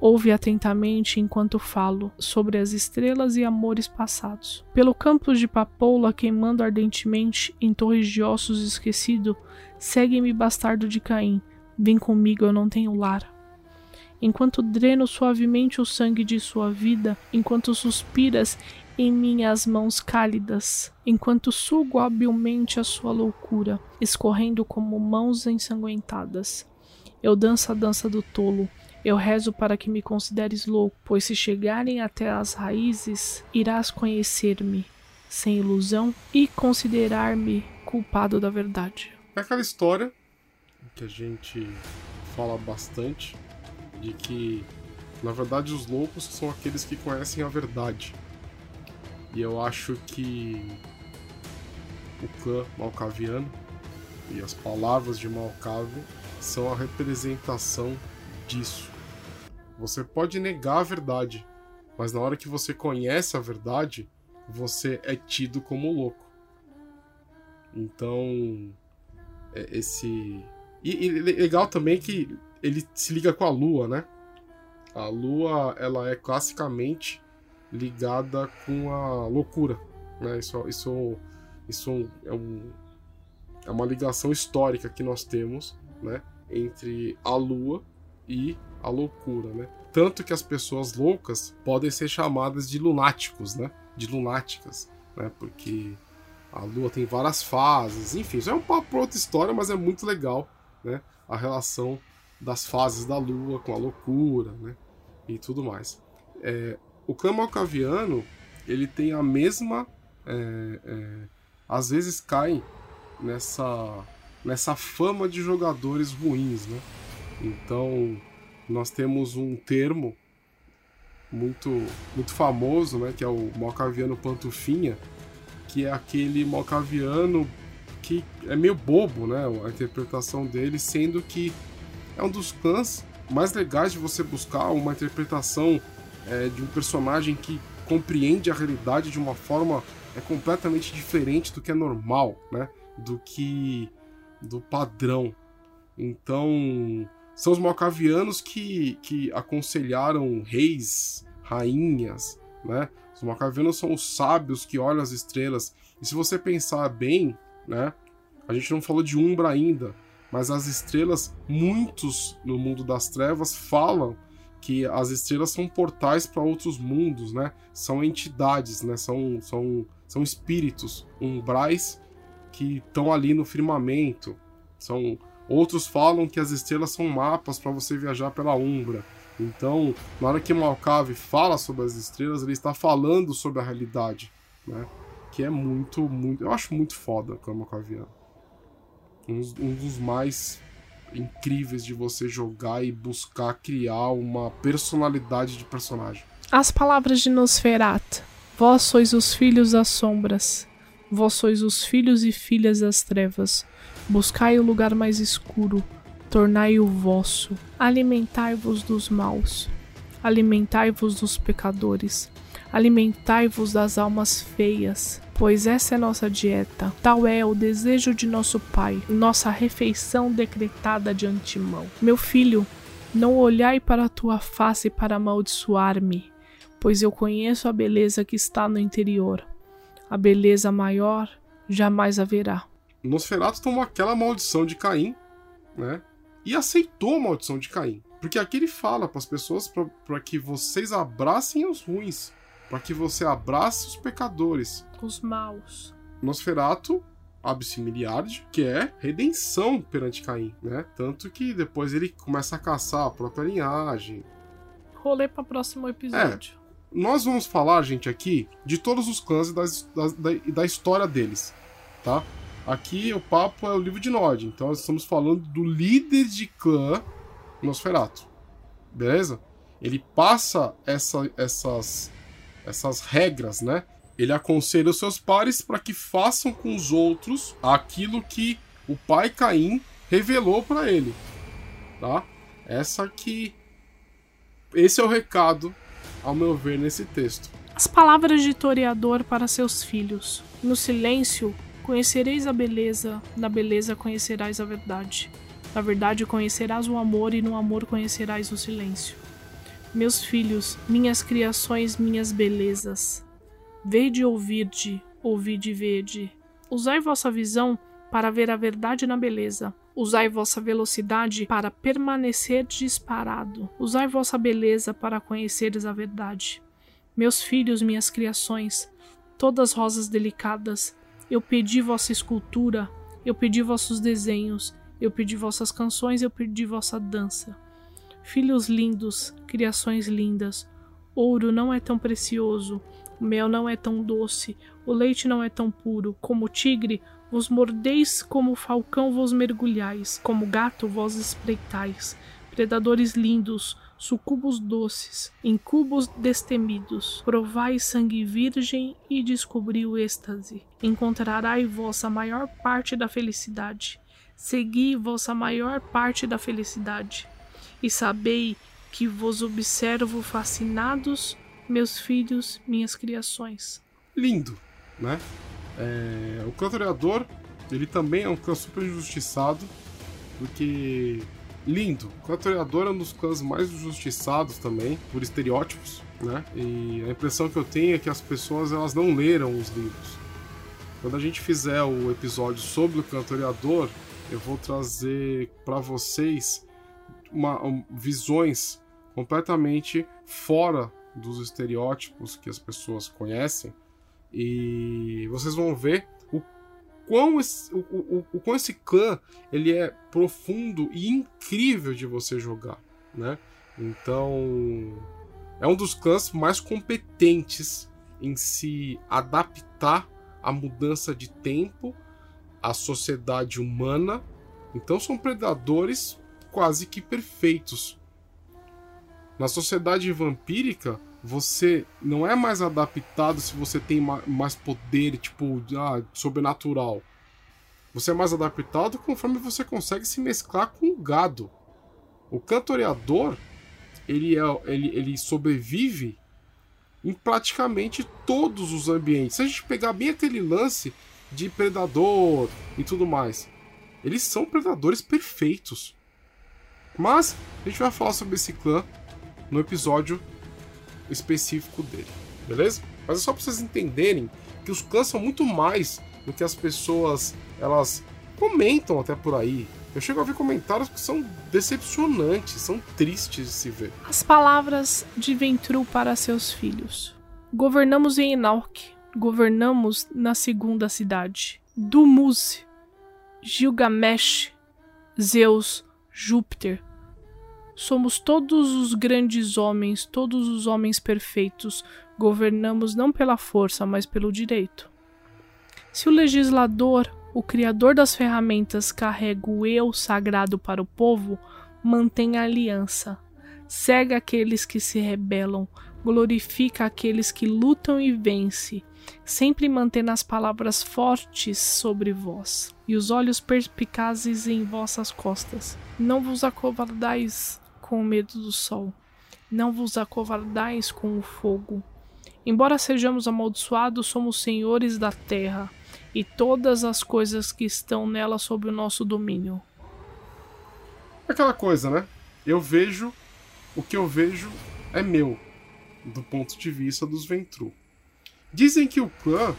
Ouve atentamente enquanto falo sobre as estrelas e amores passados. Pelo campo de papoula queimando ardentemente em torres de ossos esquecido, segue-me bastardo de Caim. Vem comigo, eu não tenho lar. Enquanto dreno suavemente o sangue de sua vida, enquanto suspiras em minhas mãos cálidas, enquanto sugo habilmente a sua loucura, escorrendo como mãos ensanguentadas. Eu danço a dança do tolo, eu rezo para que me consideres louco, pois se chegarem até as raízes, irás conhecer-me sem ilusão e considerar-me culpado da verdade. É aquela história que a gente fala bastante de que, na verdade, os loucos são aqueles que conhecem a verdade. E eu acho que o clã malcaviano e as palavras de Malcave são a representação disso. Você pode negar a verdade, mas na hora que você conhece a verdade, você é tido como louco. Então, é esse. E, e legal também que ele se liga com a lua, né? A lua, ela é classicamente ligada com a loucura. Né? Isso, isso, isso é, um, é uma ligação histórica que nós temos né? entre a lua e a loucura. Né? Tanto que as pessoas loucas podem ser chamadas de lunáticos, né? de lunáticas, né? porque a lua tem várias fases, enfim, isso é um papo outra história, mas é muito legal né? a relação das fases da lua com a loucura né? e tudo mais. É, o clã malcaviano ele tem a mesma é, é, às vezes cai nessa nessa fama de jogadores ruins né então nós temos um termo muito muito famoso né que é o malcaviano pantufinha que é aquele malcaviano que é meio bobo né a interpretação dele sendo que é um dos clãs mais legais de você buscar uma interpretação é, de um personagem que compreende a realidade de uma forma é completamente diferente do que é normal, né? Do que do padrão. Então, são os malcavianos que, que aconselharam reis, rainhas, né? Os malcavianos são os sábios que olham as estrelas. E se você pensar bem, né? A gente não falou de Umbra ainda, mas as estrelas, muitos no mundo das trevas falam que as estrelas são portais para outros mundos, né? São entidades, né? São, são, são espíritos umbrais que estão ali no firmamento. São outros falam que as estrelas são mapas para você viajar pela Umbra. Então, na hora que Malcave fala sobre as estrelas, ele está falando sobre a realidade, né? Que é muito, muito. Eu acho muito foda o Malcaviano. Um, um dos mais incríveis de você jogar e buscar criar uma personalidade de personagem. As palavras de Nosferatu: Vós sois os filhos das sombras, vós sois os filhos e filhas das trevas. Buscai o lugar mais escuro, tornai-o vosso. Alimentai-vos dos maus, alimentai-vos dos pecadores, alimentai-vos das almas feias, pois essa é nossa dieta, tal é o desejo de nosso Pai, nossa refeição decretada de antemão. Meu filho, não olhai para a tua face para amaldiçoar-me, pois eu conheço a beleza que está no interior. A beleza maior jamais haverá. Nosferatu tomou aquela maldição de Caim, né? E aceitou a maldição de Caim. Porque aqui ele fala para as pessoas para que vocês abracem os ruins, para que você abrace os pecadores, os maus. Nosferatu Absimiliard, que é redenção perante Caim, né? Tanto que depois ele começa a caçar a própria linhagem. Rolê para o próximo episódio. É, nós vamos falar, gente, aqui de todos os clãs e da, da, da história deles, tá? Aqui o papo é o livro de Nod, então nós estamos falando do líder de clã Nosferatu, beleza? Ele passa essa, essas, essas regras, né? Ele aconselha os seus pares para que façam com os outros aquilo que o pai Caim revelou para ele, tá? Essa aqui, esse é o recado, ao meu ver, nesse texto. As palavras de Toreador para seus filhos. No silêncio Conhecereis a beleza, na beleza conhecerás a verdade. Na verdade conhecerás o amor, e no amor conhecerás o silêncio. Meus filhos, minhas criações, minhas belezas. Vede e ouvide, ouvide e vede. Usai vossa visão para ver a verdade na beleza. Usai vossa velocidade para permanecer disparado. Usai vossa beleza para conheceres a verdade. Meus filhos, minhas criações, todas rosas delicadas, eu pedi vossa escultura, eu pedi vossos desenhos, eu pedi vossas canções, eu pedi vossa dança. Filhos lindos, criações lindas, ouro não é tão precioso, o mel não é tão doce, o leite não é tão puro, como o tigre, vos mordeis, como falcão vos mergulhais, como gato vós espreitais. Predadores lindos, sucubos doces, incubos destemidos, provai sangue virgem e descobri o êxtase. Encontrarai vossa maior parte da felicidade. Segui vossa maior parte da felicidade. E sabei que vos observo fascinados, meus filhos, minhas criações. Lindo, né? É, o cantoreador, ele também é um clã super injustiçado, porque lindo. O Clatoriador é um dos clãs mais injustiçados também, por estereótipos, né? E a impressão que eu tenho é que as pessoas elas não leram os livros. Quando a gente fizer o episódio sobre o Cantoriador, eu vou trazer para vocês uma, um, visões completamente fora dos estereótipos que as pessoas conhecem e vocês vão ver quão esse, o, o, o quão esse clã ele é profundo e incrível de você jogar, né? Então é um dos clãs mais competentes em se adaptar à mudança de tempo, à sociedade humana. Então são predadores quase que perfeitos. Na sociedade vampírica, você não é mais adaptado se você tem mais poder, tipo, ah, sobrenatural. Você é mais adaptado conforme você consegue se mesclar com o gado. O cantoreador, ele, é, ele, ele sobrevive em praticamente todos os ambientes. Se a gente pegar bem aquele lance de predador e tudo mais, eles são predadores perfeitos. Mas a gente vai falar sobre esse clã no episódio específico dele, beleza? Mas é só para vocês entenderem que os clãs são muito mais do que as pessoas elas comentam até por aí. Eu chego a ver comentários que são decepcionantes, são tristes de se ver. As palavras de Ventru para seus filhos. Governamos em Enoch, governamos na segunda cidade. Dumuz, Gilgamesh, Zeus, Júpiter, Somos todos os grandes homens, todos os homens perfeitos, governamos não pela força, mas pelo direito. Se o legislador, o criador das ferramentas, carrega o eu sagrado para o povo, mantém a aliança, cega aqueles que se rebelam, glorifica aqueles que lutam e vence, sempre mantendo as palavras fortes sobre vós, e os olhos perspicazes em vossas costas. Não vos acovardais com o medo do sol. Não vos acovardais com o fogo. Embora sejamos amaldiçoados, somos senhores da terra e todas as coisas que estão nela sob o nosso domínio. Aquela coisa, né? Eu vejo o que eu vejo é meu, do ponto de vista dos Ventru. Dizem que o clã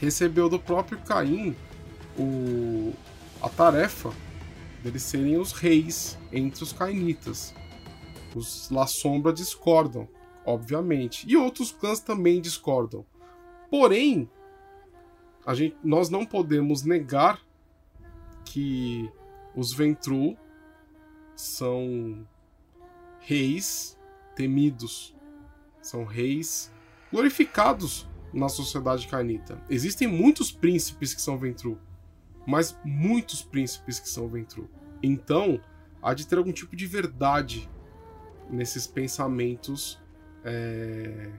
recebeu do próprio Caim o, a tarefa deles serem os reis entre os cainitas. Os La Sombra discordam, obviamente, e outros clãs também discordam. Porém, a gente, nós não podemos negar que os Ventru são reis temidos, são reis glorificados na sociedade canita. Existem muitos príncipes que são Ventru, mas muitos príncipes que são Ventru. Então, há de ter algum tipo de verdade nesses pensamentos é,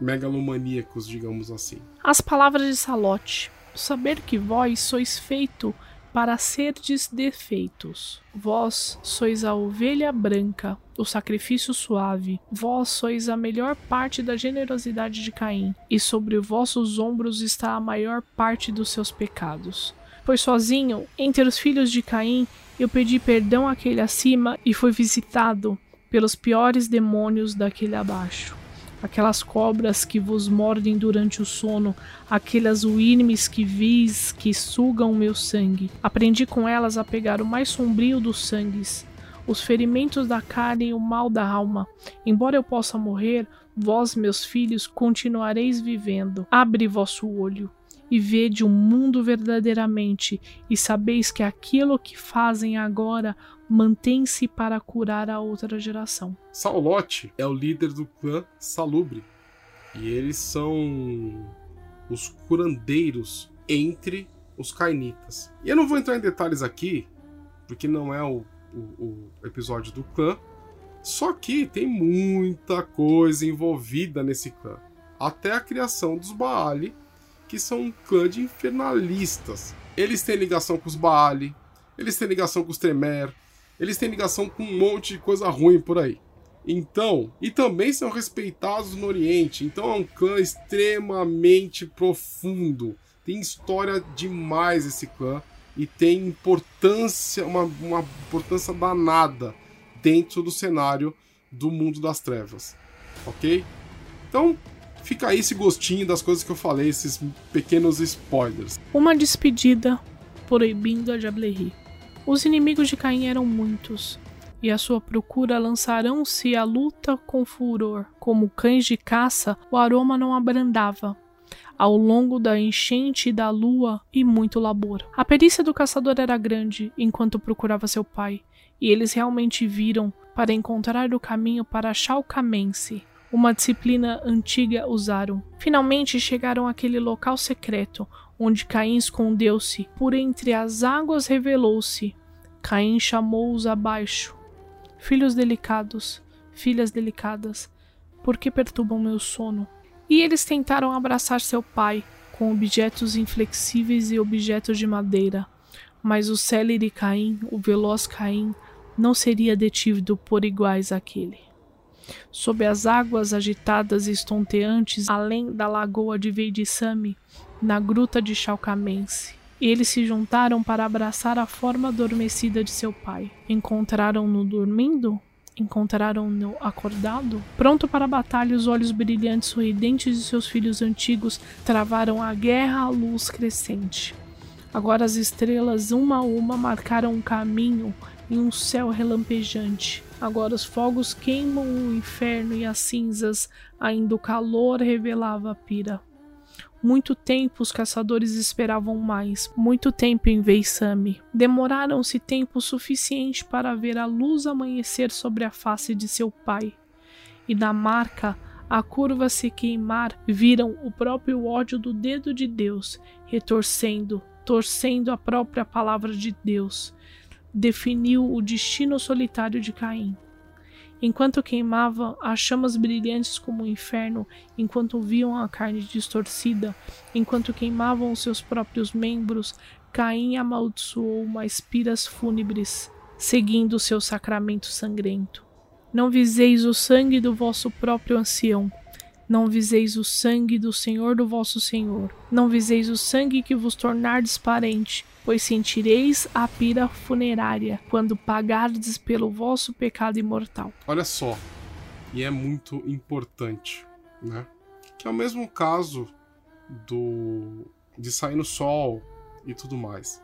megalomaníacos, digamos assim. As palavras de Salote: Saber que vós sois feito para serdes defeitos. Vós sois a ovelha branca, o sacrifício suave. Vós sois a melhor parte da generosidade de Caim, e sobre vossos ombros está a maior parte dos seus pecados. Pois sozinho, entre os filhos de Caim, eu pedi perdão àquele acima e fui visitado pelos piores demônios daquele abaixo aquelas cobras que vos mordem durante o sono, aquelas uínimes que vis que sugam meu sangue. Aprendi com elas a pegar o mais sombrio dos sangues, os ferimentos da carne e o mal da alma. Embora eu possa morrer, vós, meus filhos, continuareis vivendo. Abre vosso olho e vede o mundo verdadeiramente, e sabeis que aquilo que fazem agora mantém-se para curar a outra geração. Saulote é o líder do clã Salubre, e eles são os curandeiros entre os Cainitas. E eu não vou entrar em detalhes aqui, porque não é o, o, o episódio do clã, só que tem muita coisa envolvida nesse clã. Até a criação dos Baali, que são um clã de infernalistas. Eles têm ligação com os Baali, eles têm ligação com os Tremer, eles têm ligação com um monte de coisa ruim por aí. Então, e também são respeitados no Oriente. Então é um clã extremamente profundo. Tem história demais esse clã e tem importância, uma, uma importância danada dentro do cenário do mundo das trevas. Ok? Então, fica aí esse gostinho das coisas que eu falei, esses pequenos spoilers. Uma despedida proibindo a Diablerie. Os inimigos de Caim eram muitos, e à sua procura lançarão-se à luta com furor. Como cães de caça, o aroma não abrandava. Ao longo da enchente da lua e muito labor. A perícia do caçador era grande enquanto procurava seu pai, e eles realmente viram para encontrar o caminho para Chalcamense, uma disciplina antiga usaram. Finalmente chegaram àquele local secreto, onde Caim escondeu-se. Por entre as águas revelou-se. Caim chamou-os abaixo. Filhos delicados, filhas delicadas, por que perturbam meu sono? E eles tentaram abraçar seu pai, com objetos inflexíveis e objetos de madeira. Mas o célere Caim, o veloz Caim, não seria detido por iguais àquele. Sob as águas agitadas e estonteantes, além da lagoa de Veidissame, na gruta de Chalcamense, eles se juntaram para abraçar a forma adormecida de seu pai. Encontraram-no dormindo? Encontraram-no acordado? Pronto para a batalha, os olhos brilhantes sorridentes de seus filhos antigos travaram a guerra à luz crescente. Agora as estrelas, uma a uma, marcaram um caminho em um céu relampejante. Agora os fogos queimam o inferno e as cinzas, ainda o calor revelava a pira. Muito tempo os caçadores esperavam mais, muito tempo em Veissame. Demoraram-se tempo suficiente para ver a luz amanhecer sobre a face de seu pai. E na marca, a curva se queimar, viram o próprio ódio do dedo de Deus, retorcendo, torcendo a própria palavra de Deus, definiu o destino solitário de Caim. Enquanto queimava as chamas brilhantes como o inferno, enquanto viam a carne distorcida, enquanto queimavam os seus próprios membros, Caim amaldiçoou mais piras fúnebres, seguindo seu sacramento sangrento. Não viseis o sangue do vosso próprio ancião, Não viseis o sangue do Senhor do vosso Senhor. Não viseis o sangue que vos tornardes parente, pois sentireis a pira funerária quando pagardes pelo vosso pecado imortal. Olha só, e é muito importante, né? Que é o mesmo caso do de sair no sol e tudo mais.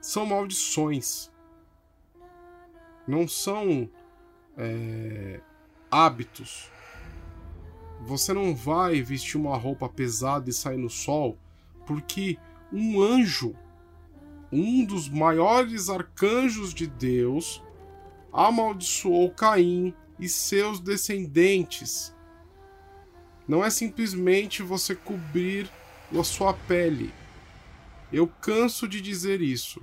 São maldições. Não são é, hábitos. Você não vai vestir uma roupa pesada e sair no sol porque um anjo um dos maiores arcanjos de Deus, amaldiçoou Caim e seus descendentes. Não é simplesmente você cobrir a sua pele. Eu canso de dizer isso.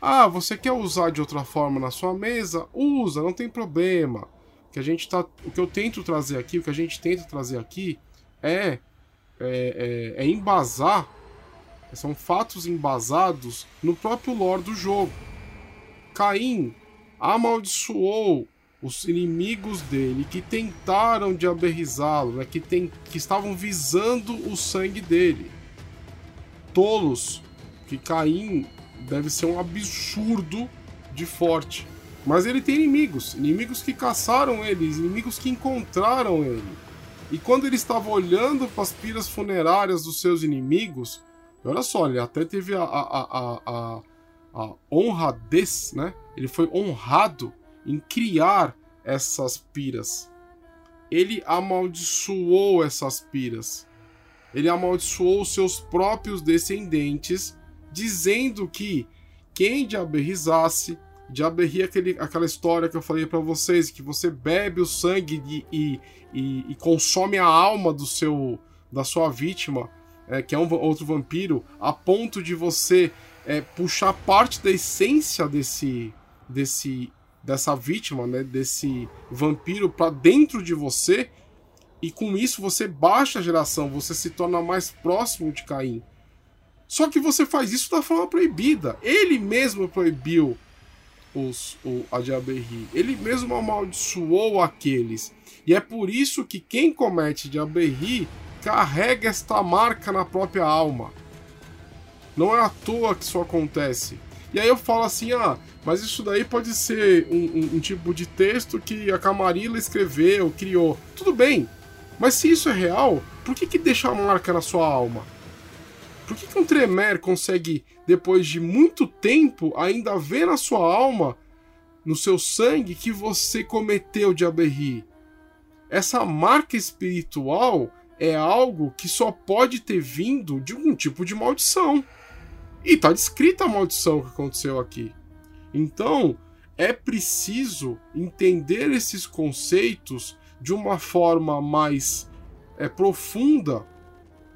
Ah, você quer usar de outra forma na sua mesa? Usa, não tem problema. Que a gente tá, o que eu tento trazer aqui, o que a gente tenta trazer aqui é, é, é, é embasar são fatos embasados no próprio lore do jogo. Caim amaldiçoou os inimigos dele que tentaram de aberrizá-lo, né, que, tem, que estavam visando o sangue dele. Tolos, que Caim deve ser um absurdo de forte. Mas ele tem inimigos, inimigos que caçaram ele, inimigos que encontraram ele. E quando ele estava olhando para as piras funerárias dos seus inimigos, olha só, ele até teve a, a, a, a, honradez, né? Ele foi honrado em criar essas piras. Ele amaldiçoou essas piras. Ele amaldiçoou seus próprios descendentes, dizendo que quem de aberrizasse, de aberrir aquele, aquela história que eu falei para vocês, que você bebe o sangue de, e, e, e consome a alma do seu da sua vítima, é, que é um outro vampiro, a ponto de você é, puxar parte da essência desse, desse dessa vítima, né, desse vampiro para dentro de você, e com isso você baixa a geração, você se torna mais próximo de Caim. Só que você faz isso da forma proibida. Ele mesmo proibiu os, o, a Diaberri. Ele mesmo amaldiçoou aqueles. E é por isso que quem comete Diaberri carrega esta marca na própria alma. Não é à toa que isso acontece. E aí eu falo assim, ah, mas isso daí pode ser um, um, um tipo de texto que a Camarilla escreveu, criou. Tudo bem, mas se isso é real, por que, que deixa a marca na sua alma? Por que, que um Tremer consegue, depois de muito tempo, ainda ver na sua alma, no seu sangue, que você cometeu de aberri? Essa marca espiritual é algo que só pode ter vindo de algum tipo de maldição. E tá descrita a maldição que aconteceu aqui. Então, é preciso entender esses conceitos de uma forma mais é, profunda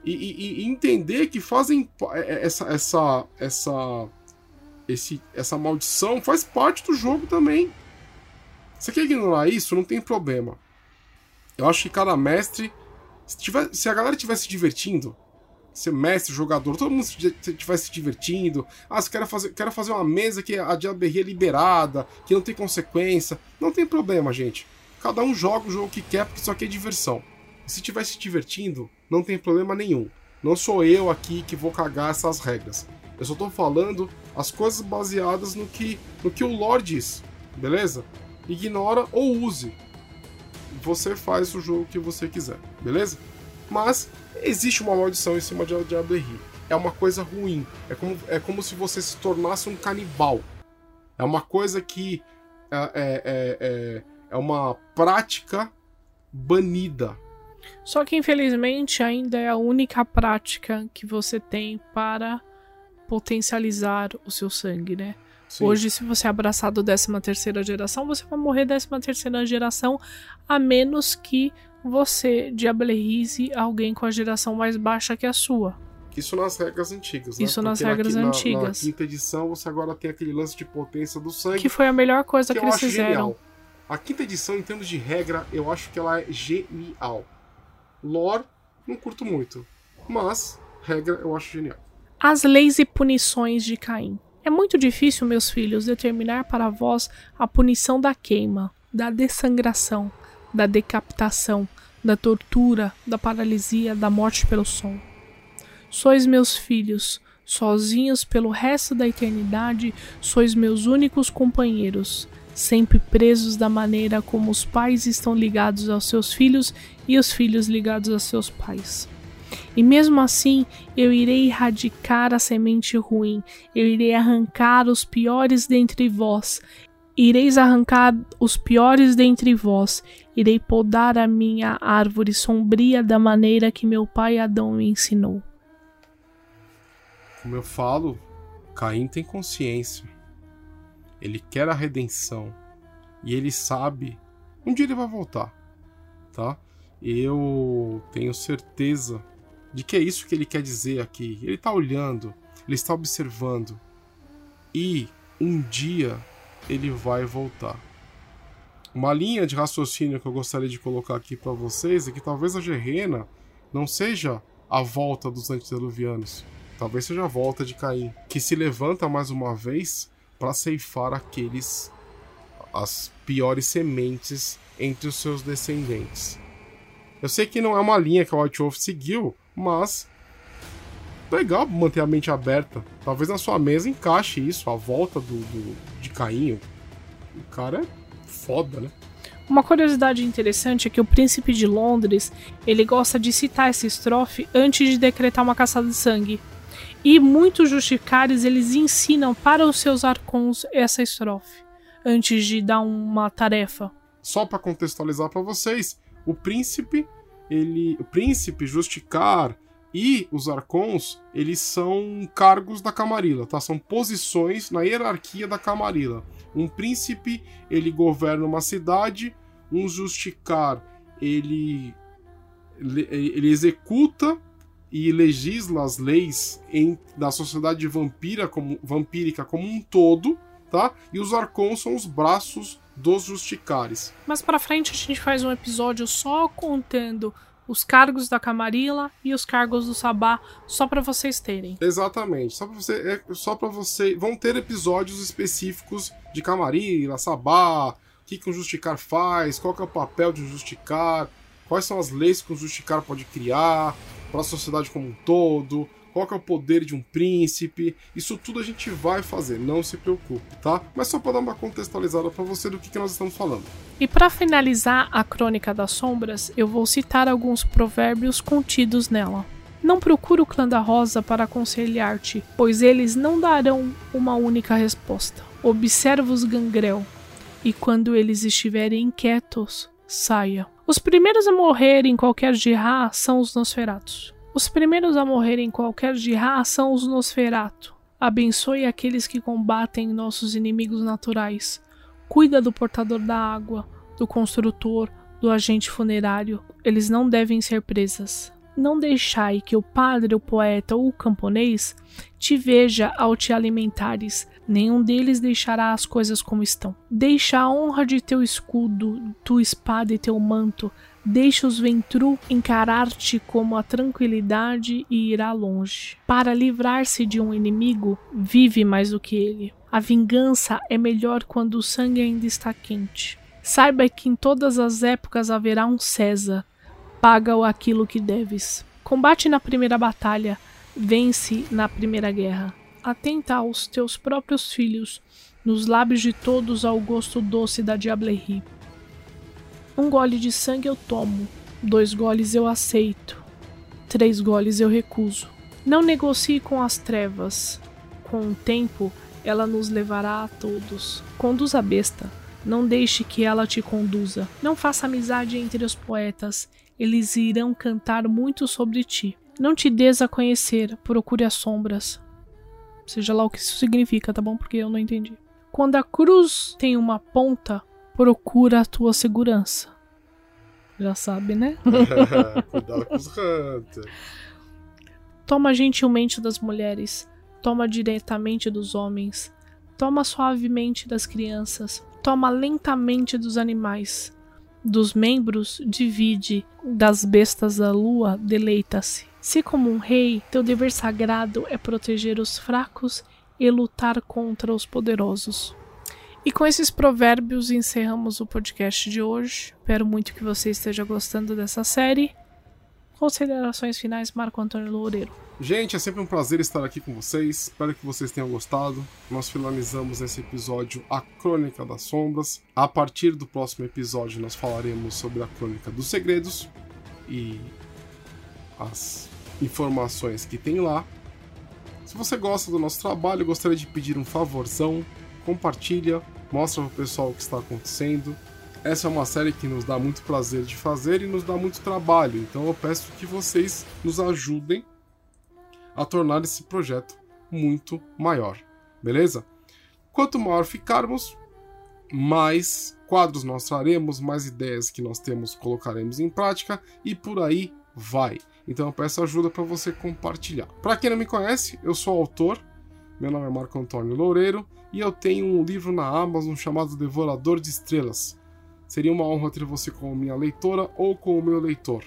e, e, e, entender que fazem é, é, essa essa essa esse, essa maldição faz parte do jogo também. Você quer ignorar isso? Não tem problema. Eu acho que cada mestre se, tiver, se a galera estiver se divertindo, ser mestre, jogador, todo mundo estiver se divertindo. Ah, se quer fazer, quero fazer uma mesa que a diaberria é liberada, que não tem consequência. Não tem problema, gente. Cada um joga o jogo que quer, porque isso aqui é diversão. Se estiver se divertindo, não tem problema nenhum. Não sou eu aqui que vou cagar essas regras. Eu só tô falando as coisas baseadas no que, no que o Lord diz, beleza? Ignora ou use você faz o jogo que você quiser, beleza? Mas existe uma maldição em cima de Aberri. É uma coisa ruim. É como, é como se você se tornasse um canibal. É uma coisa que é, é, é, é, é uma prática banida. Só que infelizmente ainda é a única prática que você tem para potencializar o seu sangue, né? Sim. Hoje, se você é abraçado 13 terceira geração, você vai morrer 13 terceira geração, a menos que você diablerize alguém com a geração mais baixa que a sua. Isso nas regras antigas, né? Isso Porque nas regras na, antigas. Na, na quinta edição, você agora tem aquele lance de potência do sangue. Que foi a melhor coisa que, que eles fizeram. Genial. A quinta edição, em termos de regra, eu acho que ela é genial. Lore, não curto muito. Mas, regra, eu acho genial. As leis e punições de Caim. É muito difícil, meus filhos, determinar para vós a punição da queima, da dessangração, da decapitação, da tortura, da paralisia, da morte pelo sol. Sois meus filhos, sozinhos pelo resto da eternidade, sois meus únicos companheiros, sempre presos da maneira como os pais estão ligados aos seus filhos e os filhos ligados a seus pais. E mesmo assim, eu irei erradicar a semente ruim, eu irei arrancar os piores dentre vós, ireis arrancar os piores dentre vós, irei podar a minha árvore sombria da maneira que meu pai Adão me ensinou. Como eu falo, Caim tem consciência. Ele quer a redenção. E ele sabe onde ele vai voltar. Tá? Eu tenho certeza de que é isso que ele quer dizer aqui. Ele está olhando, ele está observando. E um dia ele vai voltar. Uma linha de raciocínio que eu gostaria de colocar aqui para vocês é que talvez a Gerena não seja a volta dos antediluvianos, talvez seja a volta de Caim, que se levanta mais uma vez para ceifar aqueles as piores sementes entre os seus descendentes. Eu sei que não é uma linha que o White Wolf seguiu, mas legal manter a mente aberta. Talvez na sua mesa encaixe isso, a volta do, do de Caim. O cara é foda, né? Uma curiosidade interessante é que o príncipe de Londres, ele gosta de citar essa estrofe antes de decretar uma caçada de sangue. E muitos justicares eles ensinam para os seus arcons essa estrofe antes de dar uma tarefa. Só para contextualizar para vocês, o príncipe, ele, o príncipe justicar e os arcons, eles são cargos da camarila, tá? São posições na hierarquia da camarila. Um príncipe, ele governa uma cidade, um justicar, ele ele executa e legisla as leis em, da sociedade vampira como, vampírica como um todo, tá? E os arcons são os braços dos justicares. Mas para frente a gente faz um episódio só contando os cargos da Camarilla e os cargos do Sabá, só para vocês terem. Exatamente, só para você, é, só para você, vão ter episódios específicos de Camarilla, Sabá, o que, que um justicar faz, qual é o papel de um justicar, quais são as leis que um justicar pode criar, para a sociedade como um todo, qual é o poder de um príncipe, isso tudo a gente vai fazer, não se preocupe, tá? Mas só para dar uma contextualizada para você do que, que nós estamos falando. E para finalizar a Crônica das Sombras, eu vou citar alguns provérbios contidos nela. Não procure o clã da Rosa para aconselhar-te, pois eles não darão uma única resposta. Observa os gangrel, e quando eles estiverem inquietos, saia. Os primeiros a morrer em qualquer Jihá são os Nosferatos. Os primeiros a morrer em qualquer Jihá são os Nosferato. Abençoe aqueles que combatem nossos inimigos naturais. Cuida do portador da água, do construtor, do agente funerário. Eles não devem ser presas. Não deixai que o padre, o poeta ou o camponês te veja ao te alimentares, nenhum deles deixará as coisas como estão. Deixa a honra de teu escudo, tua espada e teu manto, deixa os ventru encarar-te como a tranquilidade e irá longe. Para livrar-se de um inimigo, vive mais do que ele. A vingança é melhor quando o sangue ainda está quente. Saiba que em todas as épocas haverá um César. Paga-o aquilo que deves. Combate na primeira batalha, vence na primeira guerra atenta aos teus próprios filhos, nos lábios de todos ao gosto doce da diablerie. Um gole de sangue eu tomo, dois goles eu aceito, três goles eu recuso. Não negocie com as trevas. Com o tempo, ela nos levará a todos. Conduz a besta. Não deixe que ela te conduza. Não faça amizade entre os poetas. Eles irão cantar muito sobre ti. Não te des a conhecer, procure as sombras. Seja lá o que isso significa, tá bom? Porque eu não entendi. Quando a cruz tem uma ponta, procura a tua segurança. Já sabe, né? (laughs) Cuidado com os hunters. Toma gentilmente das mulheres, toma diretamente dos homens, toma suavemente das crianças, toma lentamente dos animais. Dos membros, divide, das bestas da lua, deleita-se. Se, como um rei, teu dever sagrado é proteger os fracos e lutar contra os poderosos. E com esses provérbios encerramos o podcast de hoje. Espero muito que você esteja gostando dessa série. Considerações finais, Marco Antônio Loureiro. Gente, é sempre um prazer estar aqui com vocês. Espero que vocês tenham gostado. Nós finalizamos esse episódio A Crônica das Sombras. A partir do próximo episódio, nós falaremos sobre a Crônica dos Segredos e as informações que tem lá. Se você gosta do nosso trabalho, gostaria de pedir um favorzão, compartilha, mostra para o pessoal o que está acontecendo. Essa é uma série que nos dá muito prazer de fazer e nos dá muito trabalho, então eu peço que vocês nos ajudem a tornar esse projeto muito maior, beleza? Quanto maior ficarmos, mais quadros nós traremos, mais ideias que nós temos colocaremos em prática e por aí vai. Então eu peço ajuda para você compartilhar. Para quem não me conhece, eu sou autor, meu nome é Marco Antônio Loureiro e eu tenho um livro na Amazon chamado Devorador de Estrelas. Seria uma honra ter você como minha leitora ou como meu leitor.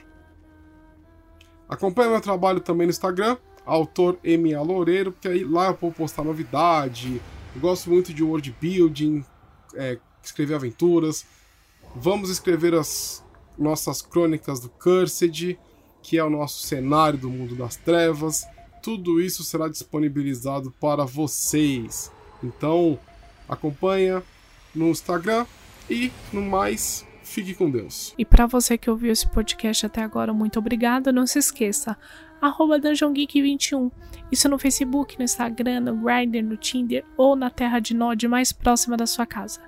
Acompanhe meu trabalho também no Instagram, autor MA Loureiro, porque aí lá eu vou postar novidade. Eu gosto muito de world building, é, escrever aventuras. Vamos escrever as nossas crônicas do Cursed, que é o nosso cenário do mundo das trevas. Tudo isso será disponibilizado para vocês. Então, acompanha no Instagram e no mais, fique com Deus. E para você que ouviu esse podcast até agora, muito obrigada. Não se esqueça, arroba DungeonGeek21. Isso no Facebook, no Instagram, no Grindr, no Tinder ou na terra de Nod mais próxima da sua casa.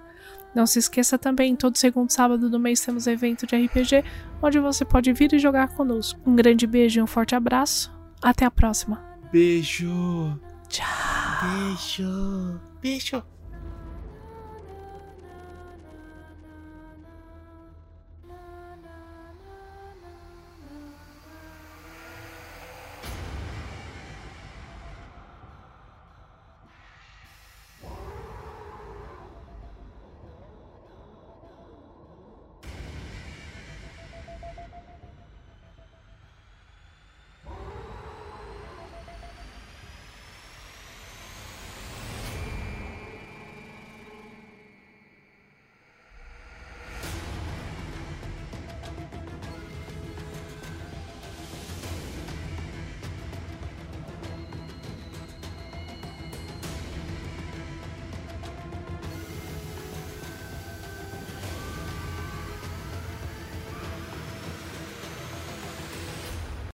Não se esqueça também, todo segundo sábado do mês temos evento de RPG, onde você pode vir e jogar conosco. Um grande beijo e um forte abraço. Até a próxima. Beijo. Tchau. Beijo. Beijo.